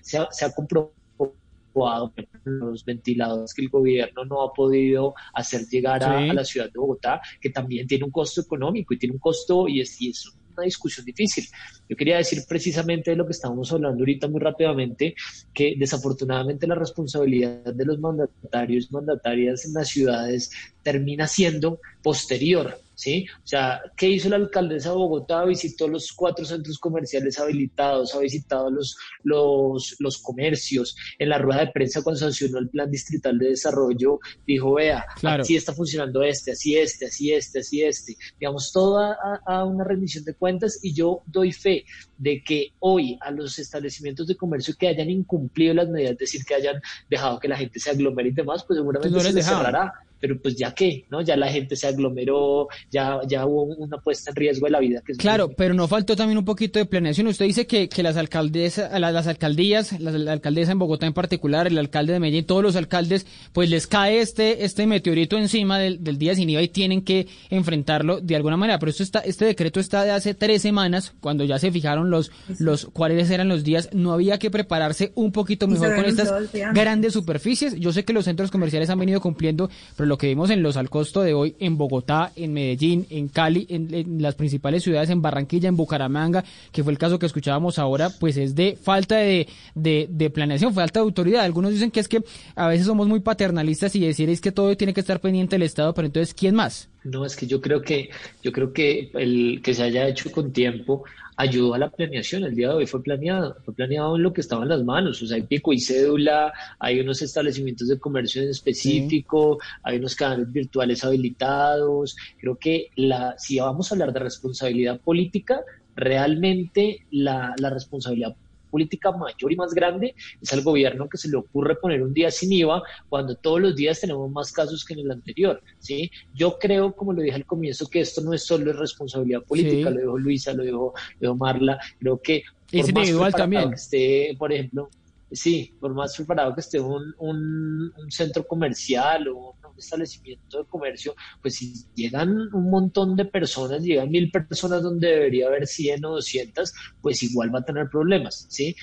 [SPEAKER 6] se ha, se ha comprobado los ventiladores que el gobierno no ha podido hacer llegar a,
[SPEAKER 3] Sí.
[SPEAKER 6] a la ciudad de Bogotá, que también tiene un costo económico y tiene un costo y es, y es una discusión difícil. Yo quería decir precisamente de lo que estábamos hablando ahorita muy rápidamente, que desafortunadamente la responsabilidad de los mandatarios mandatarias en las ciudades termina siendo posterior, ¿sí? O sea, ¿qué hizo la alcaldesa de Bogotá? Visitó los cuatro centros comerciales habilitados, ha visitado los, los, los comercios. En la rueda de prensa cuando sancionó el plan distrital de desarrollo, dijo, vea,
[SPEAKER 3] Claro.
[SPEAKER 6] así está funcionando este, así este, así este, así este. Digamos, todo a, a una rendición de cuentas y yo doy fe de que hoy a los establecimientos de comercio que hayan incumplido las medidas, es decir, que hayan dejado que la gente se aglomere y demás, pues seguramente
[SPEAKER 3] no
[SPEAKER 6] se
[SPEAKER 3] les dejaban.
[SPEAKER 6] cerrará. Pero pues ya qué, ¿no? Ya la gente se aglomeró, ya, ya hubo una puesta en riesgo de la vida. Que es
[SPEAKER 3] Claro,
[SPEAKER 6] muy-
[SPEAKER 3] pero no faltó también un poquito de planeación. Usted dice que, que las alcaldesas, a las, las alcaldías, las- la, alcaldesa en Bogotá en particular, el alcalde de Medellín, todos los alcaldes, pues les cae este, este meteorito encima del, del día sin IVA y tienen que enfrentarlo de alguna manera. Pero esto está, este decreto está de hace tres semanas, cuando ya se fijaron los, los cuáles eran los días. No había que prepararse un poquito mejor con estas grandes superficies. Yo sé que los centros comerciales han venido cumpliendo, pero lo que vimos en los al costo de hoy, en Bogotá, en Medellín, en Cali, en, las principales ciudades, en Barranquilla, en Bucaramanga, que fue el caso que escuchábamos ahora, pues es de falta de, de, de planeación, falta de autoridad. Algunos dicen que es que a veces somos muy paternalistas y decir es que todo tiene que estar pendiente del Estado, pero entonces, ¿quién más?
[SPEAKER 6] No, es que yo creo que, yo creo que el que se haya hecho con tiempo ayudó a la planeación. El día de hoy fue planeado, fue planeado en lo que estaba en las manos. O sea, hay pico y cédula, hay unos establecimientos de comercio en específico, hay unos canales virtuales habilitados. Creo que la, si vamos a hablar de responsabilidad política, realmente la, la responsabilidad política mayor y más grande es al gobierno que se le ocurre poner un día sin IVA cuando todos los días tenemos más casos que en el anterior. ¿sí? Yo creo, como lo dije al comienzo, que esto no es solo responsabilidad política,
[SPEAKER 3] Sí.
[SPEAKER 6] lo dijo Luisa, lo dijo, lo dijo Marla, creo que
[SPEAKER 3] Es individual también.
[SPEAKER 6] que esté, por ejemplo, sí, por más preparado que esté un, un, un centro comercial o un establecimiento de comercio, pues si llegan un montón de personas, llegan mil personas donde debería haber 100 o 200, pues igual va a tener problemas, ¿sí?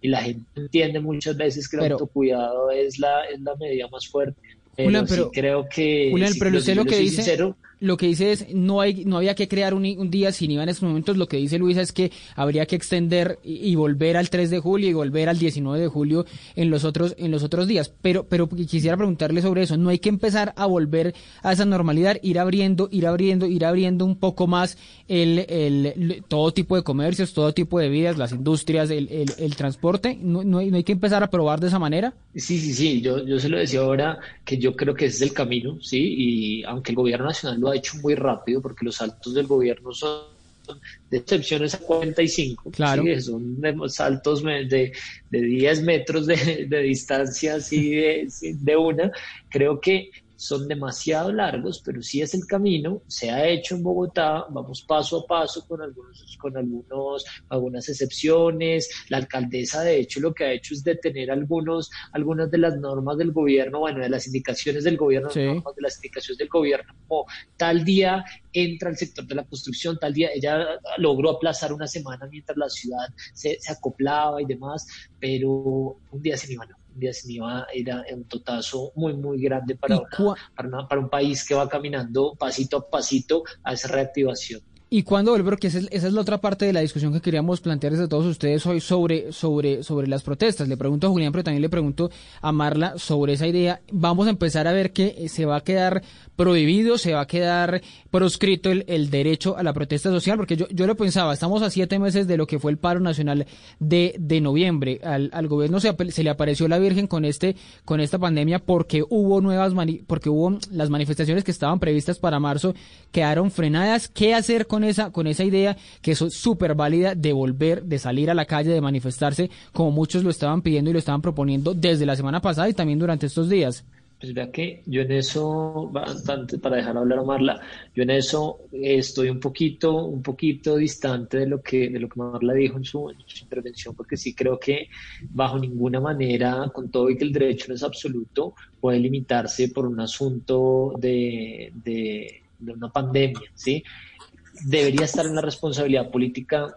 [SPEAKER 6] Y la gente entiende muchas veces que el
[SPEAKER 3] Pero-
[SPEAKER 6] autocuidado es la, es la medida más fuerte. Pero,
[SPEAKER 3] Julián,
[SPEAKER 6] sí
[SPEAKER 3] pero-
[SPEAKER 6] creo que...
[SPEAKER 3] Julián, pero
[SPEAKER 6] lo-
[SPEAKER 3] usted lo que dice-
[SPEAKER 6] sincero,
[SPEAKER 3] Lo que dice es, no hay, no había que crear un, día sin IVA en estos momentos. Lo que dice Luisa es que habría que extender y, volver al 3 de julio y volver al 19 de julio en los otros, en los otros días. Pero, pero quisiera preguntarle sobre eso. No hay que empezar a volver a esa normalidad, ir abriendo, ir abriendo, ir abriendo un poco más el, el- todo tipo de comercios, todo tipo de vidas, las industrias, el, el, el transporte. No, no hay, no hay que empezar a probar de esa manera.
[SPEAKER 6] Sí, sí, sí, yo, yo se lo decía ahora que yo creo que ese es el camino, sí, y aunque el gobierno nacional lo ha hecho muy rápido, porque los saltos del gobierno son de excepciones a 45,
[SPEAKER 3] Claro.
[SPEAKER 6] sí, son de- saltos de, de 10 metros de, de distancia, así de, de una, creo que son demasiado largos, pero sí es el camino, se ha hecho en Bogotá, vamos paso a paso con algunos, con algunos, algunas excepciones. La alcaldesa, de hecho, lo que ha hecho es detener algunos, algunas de las normas del gobierno, bueno, de las indicaciones del gobierno,
[SPEAKER 3] Sí.
[SPEAKER 6] normas de las indicaciones del gobierno, como tal día entra el sector de la construcción, tal día ella logró aplazar una semana mientras la ciudad se, se acoplaba y demás, pero un día sin IVA no. Un día sin IVA era un totazo muy, muy grande para,
[SPEAKER 3] ¿Y
[SPEAKER 6] una-
[SPEAKER 3] cua-
[SPEAKER 6] para, una- para un país que va caminando pasito a pasito a esa reactivación.
[SPEAKER 3] ¿Y cuándo volver? Porque esa es, la otra parte de la discusión que queríamos plantearles a todos ustedes hoy sobre, sobre, sobre las protestas. Le pregunto a Julián, pero también le pregunto a Marla sobre esa idea. Vamos a empezar a ver que se va a quedar prohibido, se va a quedar proscrito el, el derecho a la protesta social, porque yo, yo lo pensaba, estamos a siete meses de lo que fue el paro nacional de, de noviembre. Al, al gobierno se, se le apareció la Virgen con este, con esta pandemia porque hubo nuevas mani- porque hubo las manifestaciones que estaban previstas para marzo quedaron frenadas. ¿Qué hacer con esa, con esa idea que es súper válida de volver, de salir a la calle, de manifestarse, como muchos lo estaban pidiendo y lo estaban proponiendo desde la semana pasada y también durante estos días?
[SPEAKER 6] Pues vea que yo en eso, bastante, para dejar hablar a Marla, yo en eso eh, estoy un poquito, un poquito distante de lo que, de lo que Marla dijo en su, en su intervención, porque sí creo que bajo ninguna manera, con todo y que el derecho no es absoluto, puede limitarse por un asunto de, de una pandemia, ¿sí? Debería estar en la responsabilidad política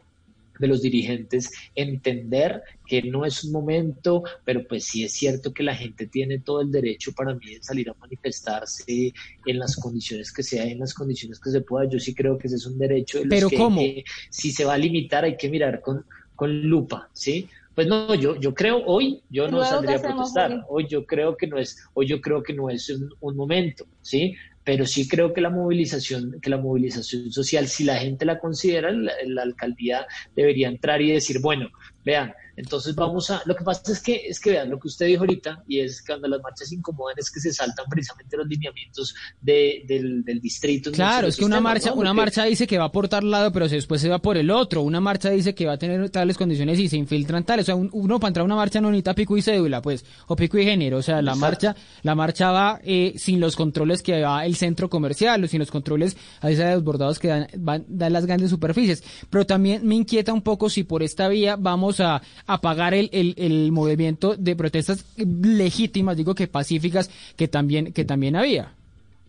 [SPEAKER 6] de los dirigentes entender que no es un momento, pero pues sí es cierto que la gente tiene todo el derecho para mí de salir a manifestarse en las condiciones que sea, en las condiciones que se pueda. Yo sí creo que ese es un derecho de los
[SPEAKER 3] ¿Pero
[SPEAKER 6] que
[SPEAKER 3] cómo?
[SPEAKER 6] si se va a limitar hay que mirar con, con lupa, ¿sí? Pues no, yo, yo creo hoy, yo
[SPEAKER 5] ¿Y
[SPEAKER 6] no saldría a protestar. Hoy yo creo que no es, hoy yo creo que no es un, un momento, ¿sí? Pero sí creo que la movilización, que la movilización social, si la gente la considera, la, la alcaldía debería entrar y decir, bueno, vean, entonces vamos a, lo que pasa es que, es que vean, lo que usted dijo ahorita, y es que cuando las marchas incomodan es que se saltan precisamente los lineamientos de, del, del distrito.
[SPEAKER 3] Claro, es que una marcha,
[SPEAKER 6] ¿no?
[SPEAKER 3] una
[SPEAKER 6] Porque-
[SPEAKER 3] marcha dice que va por tal lado, pero después se va por el otro. Una marcha dice que va a tener tales condiciones y se infiltran tales. O sea, un- uno para entrar a una marcha no necesita pico y cédula, pues, o pico y género. O sea, la
[SPEAKER 6] Exacto.
[SPEAKER 3] marcha, la marcha va eh, sin los controles que va el centro comercial, o sin los controles a veces de desbordados que dan, van, dan las grandes superficies. Pero también me inquieta un poco si por esta vía vamos a apagar el, el, el movimiento de protestas legítimas, digo que pacíficas, que también, que también había.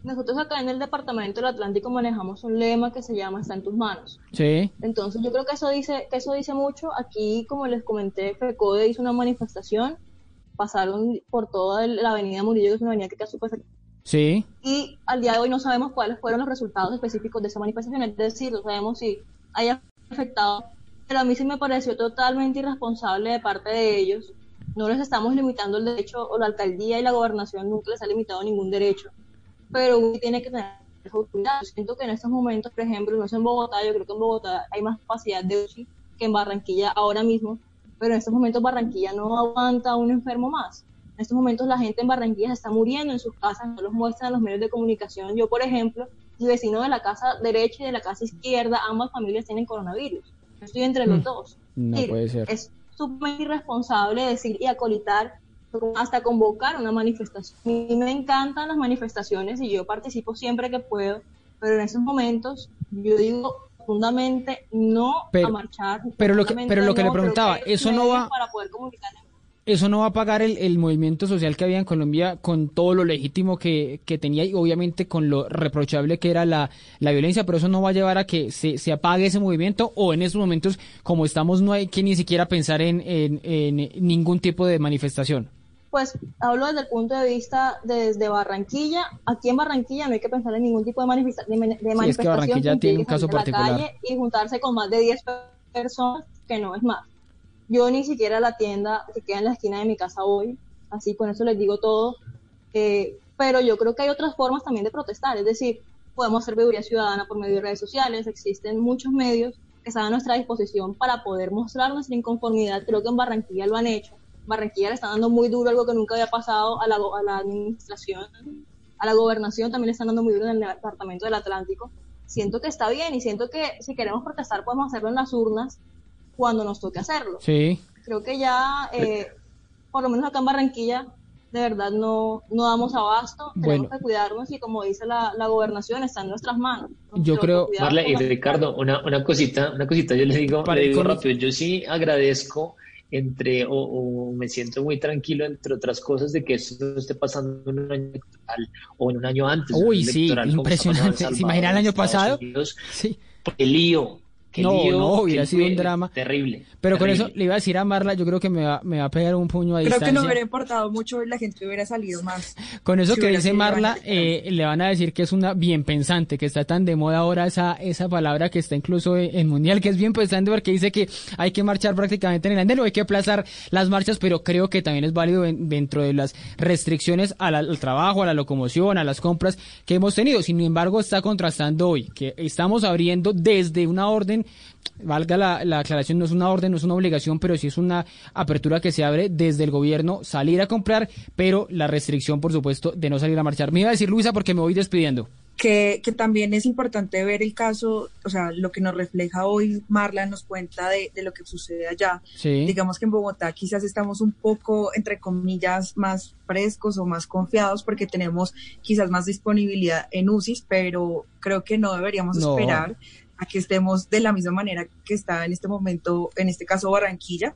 [SPEAKER 5] Nosotros acá en el Departamento del Atlántico manejamos un lema que se llama Está en tus manos.
[SPEAKER 3] Sí.
[SPEAKER 5] Entonces yo creo que eso dice, que eso dice mucho. Aquí, como les comenté, FECODE hizo una manifestación, pasaron por toda la avenida Murillo, que es una avenida que queda súper
[SPEAKER 3] Sí.
[SPEAKER 5] Y al día de hoy no sabemos cuáles fueron los resultados específicos de esa manifestación, es decir, no sabemos si haya afectado, pero a mí sí me pareció totalmente irresponsable de parte de ellos. No les estamos limitando el derecho, o la alcaldía y la gobernación nunca les ha limitado ningún derecho, pero uno tiene que tener cuidado. Siento que en estos momentos, por ejemplo, no es en Bogotá, yo creo que en Bogotá hay más capacidad de UCI que en Barranquilla ahora mismo, pero en estos momentos Barranquilla no aguanta un enfermo más. En estos momentos la gente en Barranquilla se está muriendo en sus casas, no los muestran los medios de comunicación. Yo, por ejemplo, mi vecino de la casa derecha y de la casa izquierda, ambas familias tienen coronavirus. Estoy entre los
[SPEAKER 3] Mm,
[SPEAKER 5] dos.
[SPEAKER 3] no
[SPEAKER 5] Es decir,
[SPEAKER 3] puede ser.
[SPEAKER 5] Es súper irresponsable decir y acolitar hasta convocar una manifestación. A mí me encantan las manifestaciones y yo participo siempre que puedo, pero en esos momentos yo digo profundamente no
[SPEAKER 3] Pero-
[SPEAKER 5] a marchar.
[SPEAKER 3] pero lo que-
[SPEAKER 5] profundamente
[SPEAKER 3] pero lo que le
[SPEAKER 5] no,
[SPEAKER 3] preguntaba, eso no va-
[SPEAKER 5] Para poder comunicar
[SPEAKER 3] eso no va a pagar el, el movimiento social que había en Colombia con todo lo legítimo que, que tenía y obviamente con lo reprochable que era la, la violencia, pero eso no va a llevar a que se, se apague ese movimiento o en estos momentos como estamos no hay que ni siquiera pensar en, en- en ningún tipo de manifestación.
[SPEAKER 5] Pues hablo desde el punto de vista desde Barranquilla. Aquí en Barranquilla no hay que pensar en ningún tipo de, manifesta- de, mani- de manifestación.
[SPEAKER 3] Barranquilla
[SPEAKER 5] que
[SPEAKER 3] tiene un caso
[SPEAKER 5] la
[SPEAKER 3] particular.
[SPEAKER 5] calle y juntarse con más de 10 pe- personas, que no es más. Yo ni siquiera la tienda que queda en la esquina de mi casa voy, así con eso les digo todo. Eh, pero yo creo que hay otras formas también de protestar, es decir, podemos hacer veeduría ciudadana por medio de redes sociales, existen muchos medios que están a nuestra disposición para poder mostrar nuestra inconformidad. Creo que en Barranquilla lo han hecho. Barranquilla le está dando muy duro algo que nunca había pasado a la, a la administración, a la gobernación también le están dando muy duro en el departamento del Atlántico. Siento que está bien y siento que si queremos protestar podemos hacerlo en las urnas cuando nos toque hacerlo.
[SPEAKER 3] Sí.
[SPEAKER 5] Creo que ya, eh, por lo menos acá en Barranquilla, de verdad no, no damos abasto, tenemos
[SPEAKER 3] Bueno.
[SPEAKER 5] que cuidarnos y como dice la, la gobernación, está en nuestras manos. Nos
[SPEAKER 3] Yo creo-
[SPEAKER 6] Marla y Ricardo, una, una cosita, una cosita, yo les digo,
[SPEAKER 3] Para
[SPEAKER 6] le digo
[SPEAKER 3] con-
[SPEAKER 6] rápido, yo sí agradezco entre, o, o me siento muy tranquilo, entre otras cosas, de que esto no esté pasando en un año electoral o en un año antes.
[SPEAKER 3] Uy, sí, impresionante. ¿Se imagina el año pasado?
[SPEAKER 6] Unidos?
[SPEAKER 3] Sí.
[SPEAKER 6] Qué lío, qué
[SPEAKER 3] No,
[SPEAKER 6] lío,
[SPEAKER 3] no, hubiera sido un drama.
[SPEAKER 6] Terrible.
[SPEAKER 3] Pero con eso le iba a decir a Marla, yo creo que me va, me va a pegar un puño a
[SPEAKER 4] Creo que no hubiera importado mucho y la gente hubiera salido más.
[SPEAKER 3] Con eso
[SPEAKER 4] Si
[SPEAKER 3] que dice Marla, eh, le van a decir que es una bien pensante, que está tan de moda ahora esa, esa palabra que está incluso en, mundial, que es bien pensante porque dice que hay que marchar prácticamente en el andén o hay que aplazar las marchas, pero creo que también es válido en- dentro de las restricciones a la- al trabajo, a la locomoción, a las compras que hemos tenido. Sin embargo, está contrastando hoy que estamos abriendo desde una orden, valga la, la aclaración, no es una orden, no es una obligación, pero sí es una apertura que se abre desde el gobierno, salir a comprar, pero la restricción, por supuesto, de no salir a marchar. Me iba a decir Luisa porque me voy despidiendo.
[SPEAKER 4] que, que también es importante ver el caso, o sea, lo que nos refleja hoy Marla nos cuenta de, de lo que sucede allá.
[SPEAKER 3] Sí.
[SPEAKER 4] Digamos que en Bogotá quizás estamos un poco, entre comillas, más frescos o más confiados porque tenemos quizás más disponibilidad en UCIs, pero creo que no deberíamos
[SPEAKER 3] No.
[SPEAKER 4] esperar a que estemos de la misma manera que está en este momento, en este caso Barranquilla,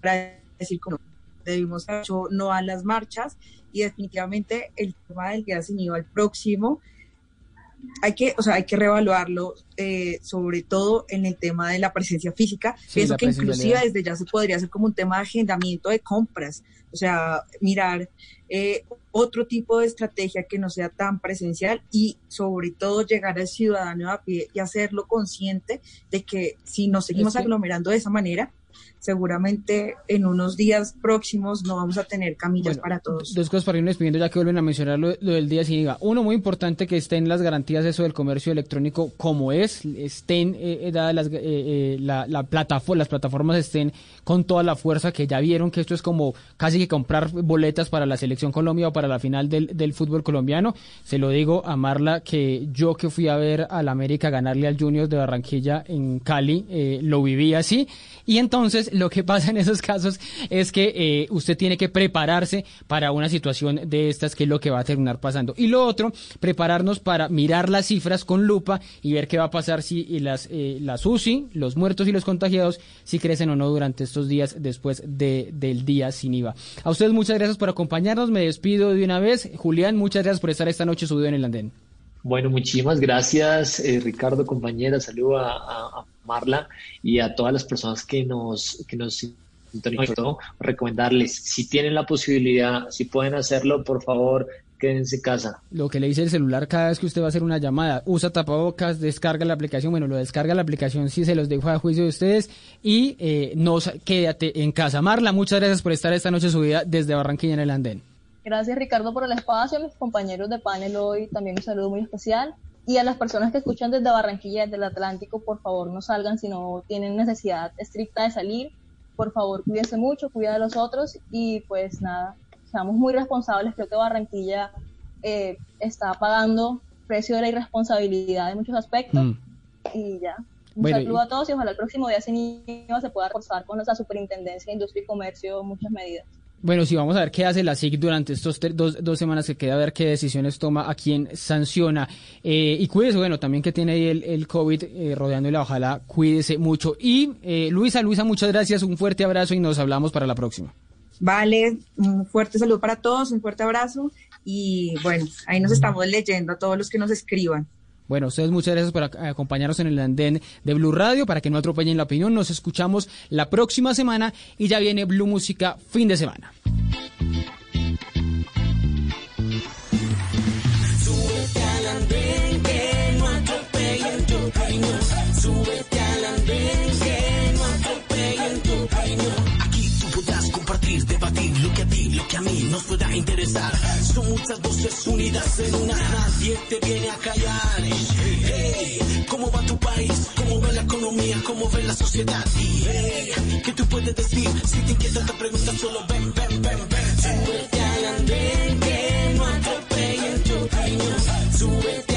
[SPEAKER 4] para decir como debimos hecho no a las marchas y definitivamente el tema del día sin IVA el próximo hay que, o sea, hay que reevaluarlo, eh, sobre todo en el tema de la presencia física.
[SPEAKER 3] Sí,
[SPEAKER 4] Pienso que inclusive desde ya se podría hacer como un tema de agendamiento de compras, o sea, mirar eh, otro tipo de estrategia que no sea tan presencial y sobre todo llegar al ciudadano a pie y hacerlo consciente de que si nos seguimos
[SPEAKER 3] Es que-
[SPEAKER 4] aglomerando de esa manera, seguramente en unos días próximos no vamos a tener camillas
[SPEAKER 3] Bueno,
[SPEAKER 4] para todos.
[SPEAKER 3] Dos cosas para irnos despidiendo ya que vuelven a mencionar lo, lo del día sin IVA. Uno, muy importante que estén las garantías eso del comercio electrónico como es, estén eh, eh, dadas las, eh, eh, la, la plataforma, las plataformas estén con toda la fuerza que ya vieron que esto es como casi que comprar boletas para la selección Colombia o para la final del, del fútbol colombiano. Se lo digo a Marla que yo que fui a ver al América ganarle al Junior de Barranquilla en Cali, eh, lo viví así. Y entonces lo que pasa en esos casos es que eh, usted tiene que prepararse para una situación de estas que es lo que va a terminar pasando. Y lo otro, prepararnos para mirar las cifras con lupa y ver qué va a pasar si eh, las, eh, las UCI, los muertos y los contagiados, si crecen o no durante estos días después de, del día sin IVA. A ustedes muchas gracias por acompañarnos. Me despido de una vez. Julián, muchas gracias por estar esta noche subido en el andén.
[SPEAKER 6] Bueno, muchísimas gracias, eh, Ricardo, compañera. Saludo a, Marla y a todas las personas que nos, que nos. Recomendarles, si tienen la posibilidad, si pueden hacerlo, por favor, quédense en casa.
[SPEAKER 3] Lo que le dice el celular cada vez que usted va a hacer una llamada, usa tapabocas, descarga la aplicación, bueno, lo descarga la aplicación sí se los dejo a juicio de ustedes y eh, no quédate en casa. Marla, muchas gracias por estar esta noche subida desde Barranquilla en el Andén.
[SPEAKER 5] Gracias Ricardo por el espacio, a mis compañeros de panel hoy también un saludo muy especial y a las personas que escuchan desde Barranquilla, desde el Atlántico, por favor no salgan si no tienen necesidad estricta de salir. Por favor, cuídense mucho, cuida de los otros y pues nada, seamos muy responsables. Creo que Barranquilla eh, está pagando precio de la irresponsabilidad en muchos aspectos. Mm. Y ya. Un saludo a todos y ojalá el próximo día sin se pueda reforzar con nuestra Superintendencia de Industria y Comercio muchas medidas.
[SPEAKER 3] Bueno, sí, vamos a ver qué hace la SIC durante estos dos, dos, semanas que queda, a ver qué decisiones toma, a quién sanciona. Eh, y cuídese, bueno, también que tiene ahí el, el COVID eh, rodeándola, ojalá cuídese mucho. Y eh, Luisa, Luisa, muchas gracias, un fuerte abrazo y nos hablamos para la próxima.
[SPEAKER 4] Vale, un fuerte saludo para todos, un fuerte abrazo y bueno, ahí nos estamos leyendo a todos los que nos escriban.
[SPEAKER 3] Bueno, ustedes muchas gracias por acompañarnos en el andén de Blue Radio para que no atropellen la opinión. Nos escuchamos la próxima semana y ya viene Blue Música fin de semana.
[SPEAKER 2] Que a mí nos pueda interesar. Son muchas voces unidas en una, nadie te viene a callar. Hey, ¿cómo va tu país? ¿Cómo ve la economía? ¿Cómo ve la sociedad? Hey, ¿qué tú puedes decir? Si te inquieta te pregunta, solo ven, ven, ven, ven. Súbete al andén, que no atropellen tu opinión. Súbete